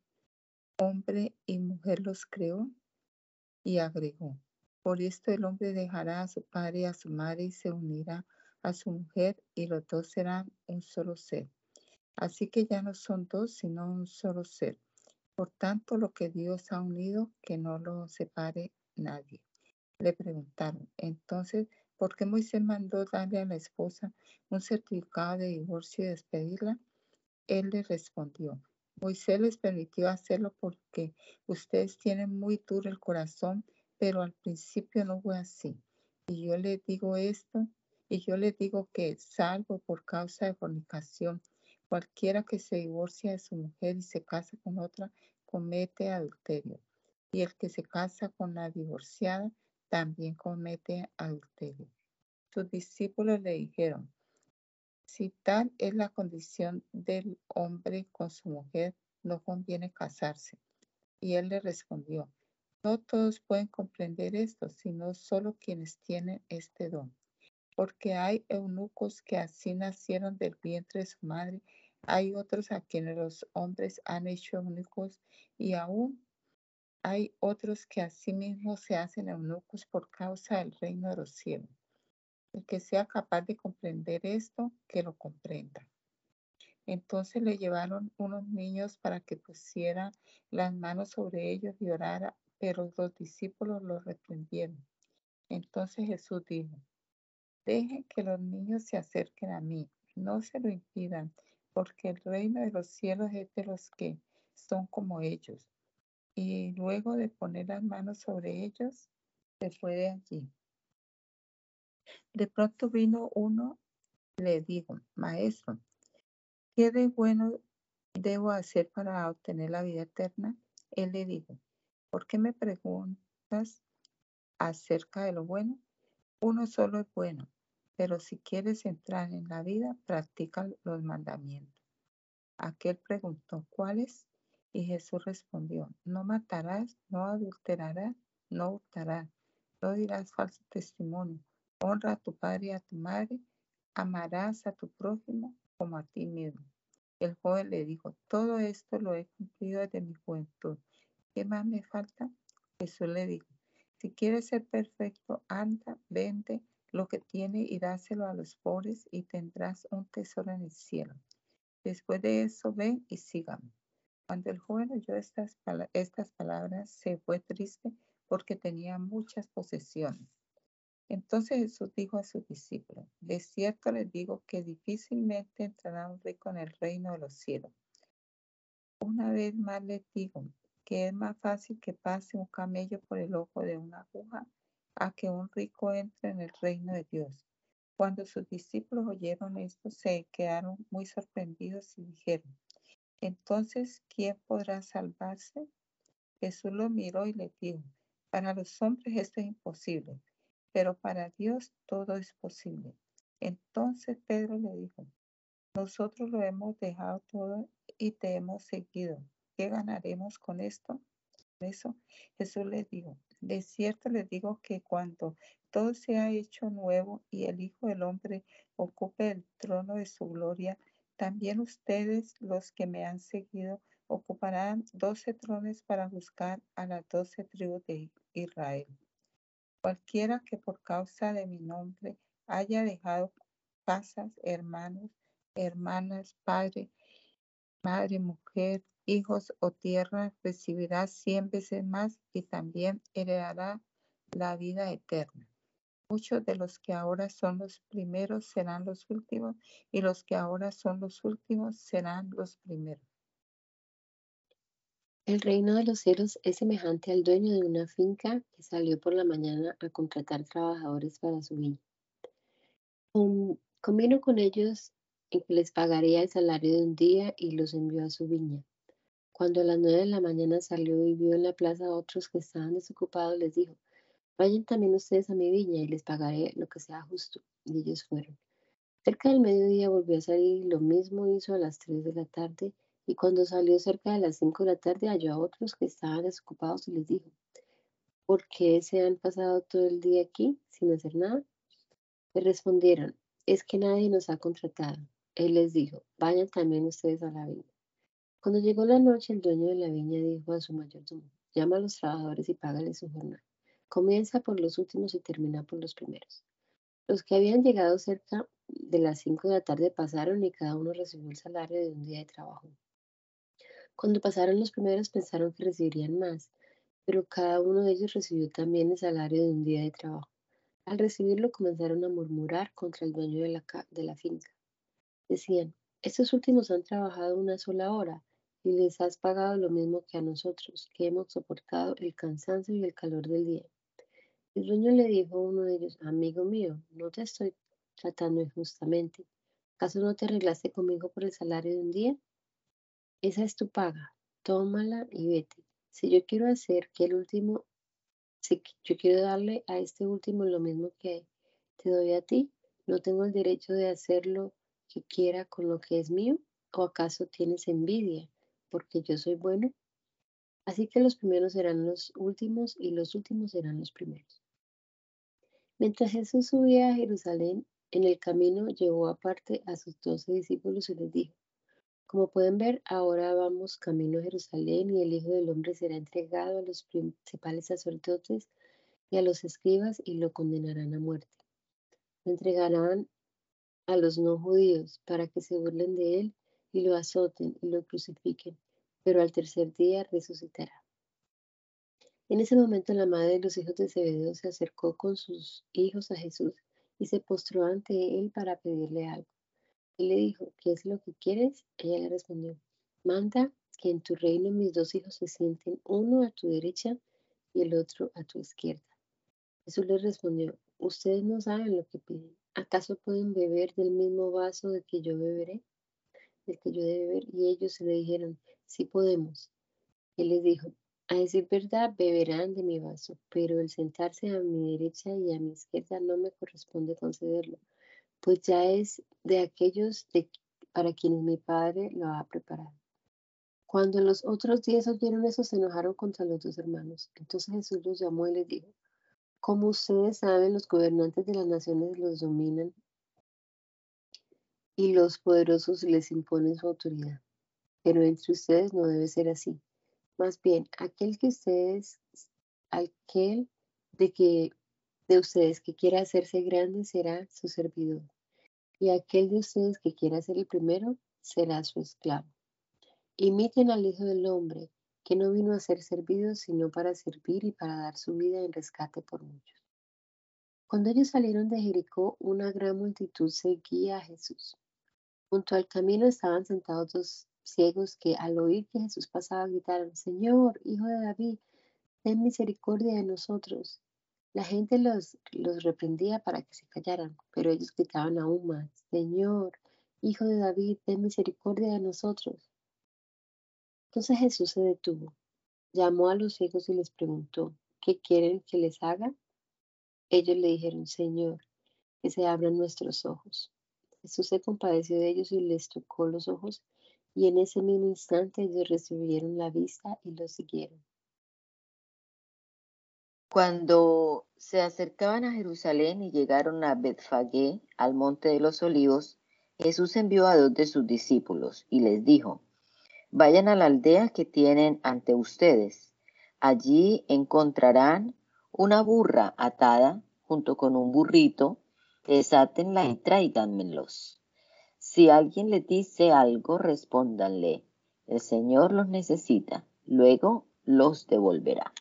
hombre y mujer los creó? Y agregó, por esto el hombre dejará a su padre y a su madre y se unirá a su mujer y los dos serán un solo ser. Así que ya no son dos, sino un solo ser. Por tanto, lo que Dios ha unido, que no lo separe nadie. Le preguntaron, entonces, ¿por qué Moisés mandó darle a la esposa un certificado de divorcio y despedirla? Él le respondió, Moisés les permitió hacerlo porque ustedes tienen muy duro el corazón, pero al principio no fue así. Y yo les digo esto, y yo les digo que, salvo por causa de fornicación, cualquiera que se divorcia de su mujer y se casa con otra, comete adulterio. Y el que se casa con la divorciada, también comete adulterio. Sus discípulos le dijeron, si tal es la condición del hombre con su mujer, no conviene casarse. Y él le respondió, no todos pueden comprender esto, sino solo quienes tienen este don. Porque hay eunucos que así nacieron del vientre de su madre, hay otros a quienes los hombres han hecho eunucos y aún hay otros que asimismo se hacen eunucos por causa del reino de los cielos. El que sea capaz de comprender esto, que lo comprenda. Entonces le llevaron unos niños para que pusiera las manos sobre ellos y orara, pero los discípulos los reprendieron. Entonces Jesús dijo, dejen que los niños se acerquen a mí, no se lo impidan, porque el reino de los cielos es de los que son como ellos. Y luego de poner las manos sobre ellos, se fue de allí. De pronto vino uno, le dijo, Maestro, ¿qué de bueno debo hacer para obtener la vida eterna? Él le dijo, ¿por qué me preguntas acerca de lo bueno? Uno solo es bueno, pero si quieres entrar en la vida, practica los mandamientos. Aquel preguntó, ¿cuáles? Y Jesús respondió, no matarás, no adulterarás, no hurtarás, no dirás falso testimonio Honra a tu padre y a tu madre. Amarás a tu prójimo como a ti mismo. El joven le dijo, todo esto lo he cumplido desde mi juventud. ¿Qué más me falta? Jesús le dijo, si quieres ser perfecto, anda, vende lo que tiene y dáselo a los pobres y tendrás un tesoro en el cielo. Después de eso, ven y sígame. Cuando el joven oyó estas, estas palabras, se fue triste porque tenía muchas posesiones. Entonces Jesús dijo a sus discípulos, de cierto les digo que difícilmente entrará un rico en el reino de los cielos. Una vez más les digo que es más fácil que pase un camello por el ojo de una aguja a que un rico entre en el reino de Dios. Cuando sus discípulos oyeron esto, se quedaron muy sorprendidos y dijeron, entonces, ¿quién podrá salvarse? Jesús lo miró y le dijo, para los hombres esto es imposible pero para Dios todo es posible. Entonces Pedro le dijo, nosotros lo hemos dejado todo y te hemos seguido. ¿Qué ganaremos con esto? Eso Jesús le dijo, de cierto les digo que cuando todo sea hecho nuevo y el Hijo del Hombre ocupe el trono de su gloria, también ustedes, los que me han seguido, ocuparán doce trones para buscar a las doce tribus de Israel. Cualquiera que por causa de mi nombre haya dejado casas, hermanos, hermanas, padre, madre, mujer, hijos o tierra, recibirá cien veces más y también heredará la vida eterna. Muchos de los que ahora son los primeros serán los últimos y los que ahora son los últimos serán los primeros. El reino de los cielos es semejante al dueño de una finca que salió por la mañana a contratar trabajadores para su viña. Convino con ellos en que les pagaría el salario de un día y los envió a su viña. Cuando a las nueve de la mañana salió y vio en la plaza a otros que estaban desocupados, les dijo, vayan también ustedes a mi viña y les pagaré lo que sea justo. Y ellos fueron. Cerca del mediodía volvió a salir y lo mismo hizo a las tres de la tarde. Y cuando salió cerca de las cinco de la tarde halló a otros que estaban desocupados y les dijo, ¿por qué se han pasado todo el día aquí sin hacer nada? Le respondieron, es que nadie nos ha contratado. Él les dijo, vayan también ustedes a la viña. Cuando llegó la noche, el dueño de la viña dijo a su mayordomo, llama a los trabajadores y págale su jornada. Comienza por los últimos y termina por los primeros. Los que habían llegado cerca de las cinco de la tarde pasaron y cada uno recibió el salario de un día de trabajo. Cuando pasaron los primeros pensaron que recibirían más, pero cada uno de ellos recibió también el salario de un día de trabajo. Al recibirlo comenzaron a murmurar contra el dueño de la, de la finca. Decían, estos últimos han trabajado una sola hora y les has pagado lo mismo que a nosotros, que hemos soportado el cansancio y el calor del día. El dueño le dijo a uno de ellos, amigo mío, no te estoy tratando injustamente. ¿Acaso no te arreglaste conmigo por el salario de un día? Esa es tu paga, tómala y vete. Si yo quiero hacer que el último, si yo quiero darle a este último lo mismo que te doy a ti, no tengo el derecho de hacerlo que quiera con lo que es mío, o acaso tienes envidia porque yo soy bueno. Así que los primeros serán los últimos y los últimos serán los primeros. Mientras Jesús subía a Jerusalén, en el camino llevó aparte a sus doce discípulos y les dijo, como pueden ver, ahora vamos camino a Jerusalén y el Hijo del Hombre será entregado a los principales sacerdotes y a los escribas y lo condenarán a muerte. Lo entregarán a los no judíos para que se burlen de él y lo azoten y lo crucifiquen, pero al tercer día resucitará. En ese momento la madre de los hijos de Zebedeo se acercó con sus hijos a Jesús y se postró ante él para pedirle algo. Él le dijo, ¿qué es lo que quieres? Ella le respondió, manda que en tu reino mis dos hijos se sienten, uno a tu derecha y el otro a tu izquierda. Jesús le respondió, ustedes no saben lo que piden. ¿Acaso pueden beber del mismo vaso de que yo beberé? Del que yo de beber. Y ellos le dijeron, sí podemos. Él les dijo, a decir verdad, beberán de mi vaso, pero el sentarse a mi derecha y a mi izquierda no me corresponde concederlo, pues ya es de aquellos de, para quienes mi Padre lo ha preparado. Cuando los otros diez oyeron eso, se enojaron contra los dos hermanos. Entonces Jesús los llamó y les dijo, como ustedes saben, los gobernantes de las naciones los dominan y los poderosos les imponen su autoridad. Pero entre ustedes no debe ser así más bien, aquel que ustedes, aquel de que de ustedes que quiera hacerse grande será su servidor. Y aquel de ustedes que quiera ser el primero será su esclavo. Imiten al Hijo del Hombre, que no vino a ser servido, sino para servir y para dar su vida en rescate por muchos. Cuando ellos salieron de Jericó, una gran multitud seguía a Jesús. Junto al camino estaban sentados dos ciegos que al oír que Jesús pasaba gritaron, Señor, Hijo de David, ten misericordia de nosotros. La gente los, los reprendía para que se callaran, pero ellos gritaban aún más, Señor, Hijo de David, ten misericordia de nosotros. Entonces Jesús se detuvo, llamó a los ciegos y les preguntó, ¿qué quieren que les haga? Ellos le dijeron, Señor, que se abran nuestros ojos. Jesús se compadeció de ellos y les tocó los ojos y en ese mismo instante ellos recibieron la vista y lo siguieron. Cuando se acercaban a Jerusalén y llegaron a Betfagé, al monte de los olivos, Jesús envió a dos de sus discípulos y les dijo, Vayan a la aldea que tienen ante ustedes. Allí encontrarán una burra atada junto con un burrito, desátenla y tráiganmelos. Si alguien le dice algo, respóndanle, El Señor los necesita, luego los devolverá.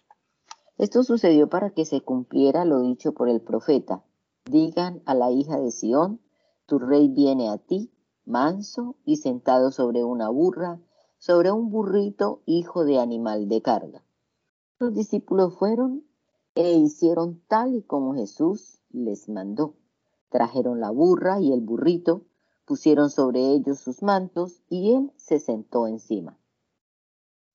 Esto sucedió para que se cumpliera lo dicho por el profeta. Digan a la hija de Sión, tu rey viene a ti, manso y sentado sobre una burra, sobre un burrito, hijo de animal de carga. Los discípulos fueron e hicieron tal y como Jesús les mandó. Trajeron la burra y el burrito, pusieron sobre ellos sus mantos y él se sentó encima.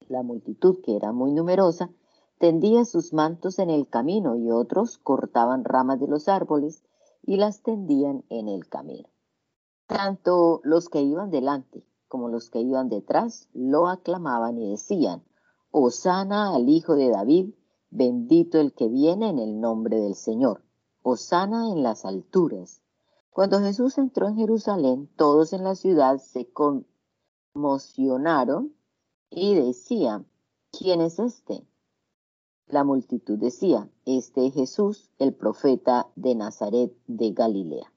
La multitud, que era muy numerosa, tendía sus mantos en el camino y otros cortaban ramas de los árboles y las tendían en el camino. Tanto los que iban delante como los que iban detrás lo aclamaban y decían, Osana al Hijo de David, bendito el que viene en el nombre del Señor, Osana en las alturas. Cuando Jesús entró en Jerusalén, todos en la ciudad se conmocionaron y decían, ¿quién es este? La multitud decía, este es Jesús, el profeta de Nazaret de Galilea.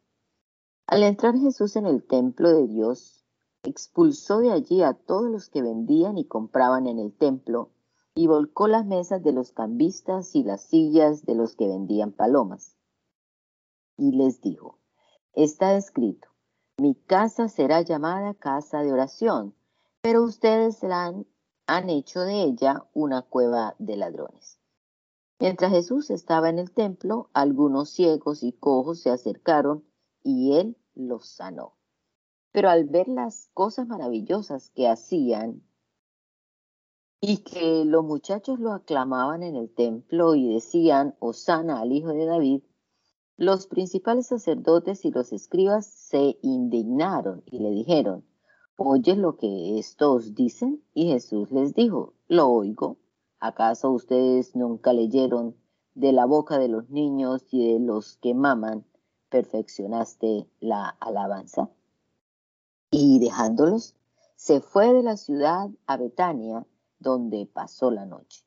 Al entrar Jesús en el templo de Dios, expulsó de allí a todos los que vendían y compraban en el templo y volcó las mesas de los cambistas y las sillas de los que vendían palomas. Y les dijo, está escrito, mi casa será llamada casa de oración, pero ustedes la han, han hecho de ella una cueva de ladrones. Mientras Jesús estaba en el templo, algunos ciegos y cojos se acercaron y él los sanó. Pero al ver las cosas maravillosas que hacían y que los muchachos lo aclamaban en el templo y decían, Osana al Hijo de David, los principales sacerdotes y los escribas se indignaron y le dijeron, ¿oyes lo que estos dicen? Y Jesús les dijo, lo oigo. ¿Acaso ustedes nunca leyeron de la boca de los niños y de los que maman, perfeccionaste la alabanza? Y dejándolos, se fue de la ciudad a Betania, donde pasó la noche.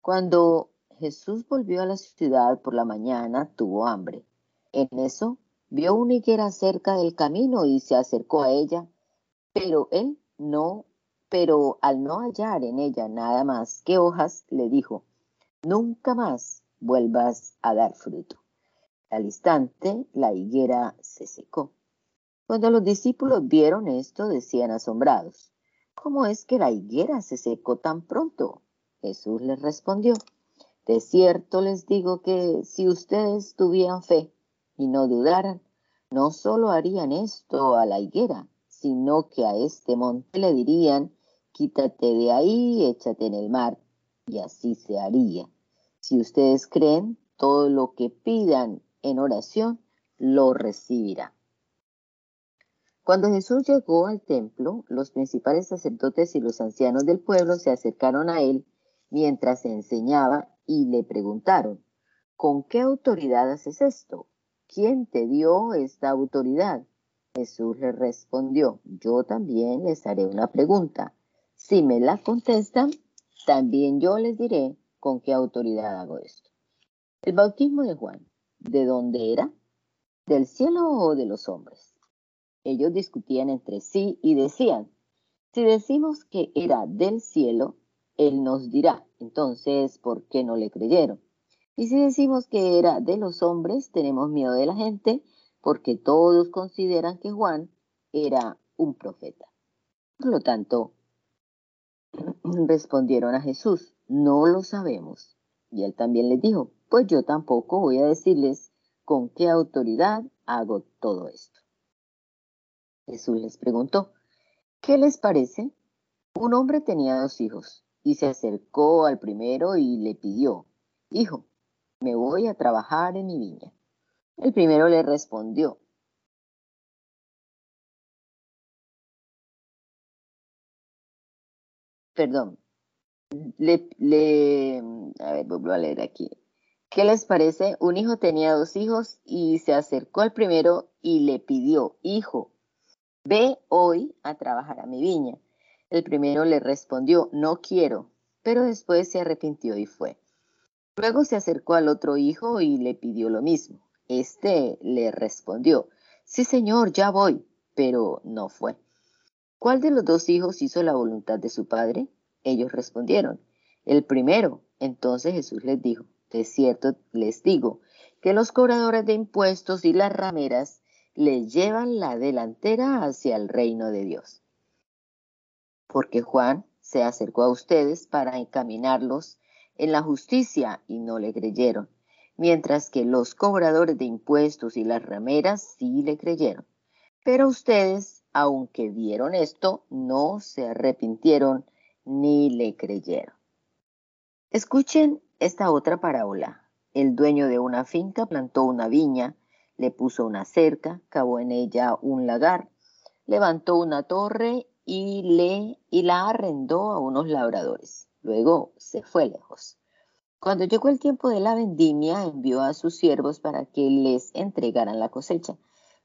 Cuando Jesús volvió a la ciudad por la mañana, tuvo hambre. En eso vio una higuera cerca del camino y se acercó a ella, pero él no pero al no hallar en ella nada más que hojas, le dijo, nunca más vuelvas a dar fruto. Al instante la higuera se secó. Cuando los discípulos vieron esto, decían asombrados, ¿cómo es que la higuera se secó tan pronto? Jesús les respondió, de cierto les digo que si ustedes tuvieran fe y no dudaran, no solo harían esto a la higuera, sino que a este monte le dirían, quítate de ahí, échate en el mar, y así se haría. Si ustedes creen, todo lo que pidan en oración, lo recibirá. Cuando Jesús llegó al templo, los principales sacerdotes y los ancianos del pueblo se acercaron a él mientras enseñaba y le preguntaron, ¿con qué autoridad haces esto? ¿Quién te dio esta autoridad? Jesús le respondió, yo también les haré una pregunta. Si me la contestan, también yo les diré con qué autoridad hago esto. El bautismo de Juan, ¿de dónde era? ¿Del cielo o de los hombres? Ellos discutían entre sí y decían, si decimos que era del cielo, él nos dirá, entonces, ¿por qué no le creyeron? Y si decimos que era de los hombres, tenemos miedo de la gente, porque todos consideran que Juan era un profeta. Por lo tanto, Respondieron a Jesús, no lo sabemos. Y él también les dijo, pues yo tampoco voy a decirles con qué autoridad hago todo esto. Jesús les preguntó, ¿qué les parece? Un hombre tenía dos hijos y se acercó al primero y le pidió, Hijo, me voy a trabajar en mi viña. El primero le respondió, perdón, le, a ver, vuelvo a leer aquí. ¿Qué les parece? Un hijo tenía dos hijos y se acercó al primero y le pidió, hijo, ve hoy a trabajar a mi viña. El primero le respondió, no quiero, pero después se arrepintió y fue. Luego se acercó al otro hijo y le pidió lo mismo. Este le respondió, sí señor, ya voy, pero no fue. ¿Cuál de los dos hijos hizo la voluntad de su padre? Ellos respondieron, el primero. Entonces Jesús les dijo, de cierto les digo, que los cobradores de impuestos y las rameras les llevan la delantera hacia el reino de Dios. Porque Juan se acercó a ustedes para encaminarlos en la justicia y no le creyeron, mientras que los cobradores de impuestos y las rameras sí le creyeron. Pero ustedes, aunque vieron esto, no se arrepintieron ni le creyeron. Escuchen esta otra parábola. El dueño de una finca plantó una viña, le puso una cerca, cavó en ella un lagar, levantó una torre y, le, y la arrendó a unos labradores. Luego se fue lejos. Cuando llegó el tiempo de la vendimia, envió a sus siervos para que les entregaran la cosecha.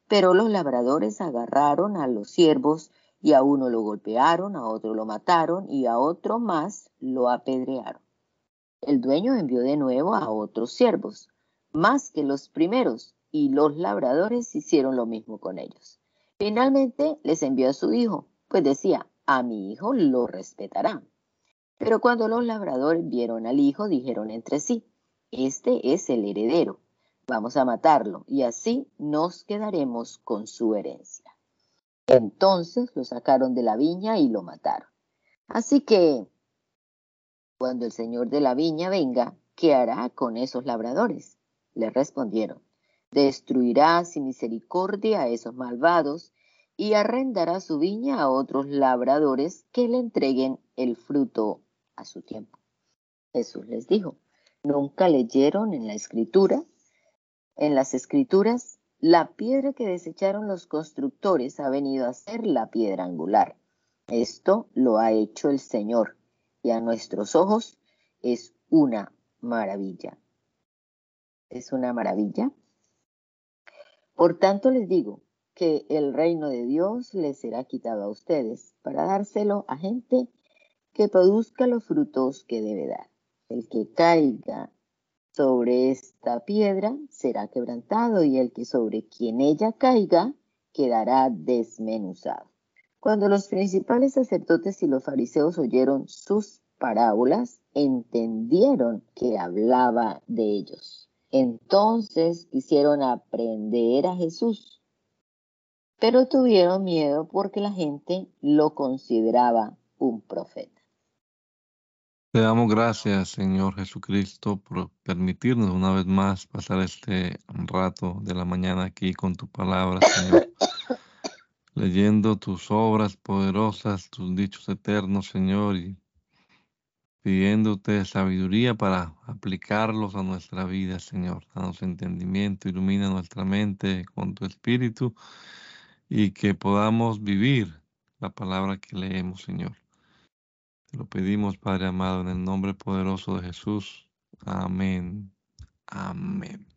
Pero los labradores agarraron a los siervos y a uno lo golpearon, a otro lo mataron y a otro más lo apedrearon. El dueño envió de nuevo a otros siervos, más que los primeros, y los labradores hicieron lo mismo con ellos. Finalmente les envió a su hijo, pues decía, a mi hijo lo respetarán. Pero cuando los labradores vieron al hijo, dijeron entre sí, este es el heredero, vamos a matarlo, y así nos quedaremos con su herencia. Entonces lo sacaron de la viña y lo mataron. Así que, cuando el señor de la viña venga, ¿qué hará con esos labradores? Le respondieron, destruirá sin misericordia a esos malvados y arrendará su viña a otros labradores que le entreguen el fruto a su tiempo. Jesús les dijo, ¿nunca leyeron en la escritura? En las escrituras la piedra que desecharon los constructores ha venido a ser la piedra angular. Esto lo ha hecho el Señor y a nuestros ojos es una maravilla. ¿Es una maravilla? Por tanto les digo que el reino de Dios les será quitado a ustedes para dárselo a gente que produzca los frutos que debe dar. El que caiga sobre esta piedra será quebrantado y el que sobre quien ella caiga quedará desmenuzado. Cuando los principales sacerdotes y los fariseos oyeron sus parábolas, entendieron que hablaba de ellos. Entonces quisieron aprender a Jesús, pero tuvieron miedo porque la gente lo consideraba un profeta. Te damos gracias, Señor Jesucristo, por permitirnos una vez más pasar este rato de la mañana aquí con tu palabra, Señor. leyendo tus obras poderosas, tus dichos eternos, Señor, y pidiéndote sabiduría para aplicarlos a nuestra vida, Señor. Danos entendimiento, ilumina nuestra mente con tu espíritu y que podamos vivir la palabra que leemos, Señor. Lo pedimos, Padre amado, en el nombre poderoso de Jesús. Amén. Amén.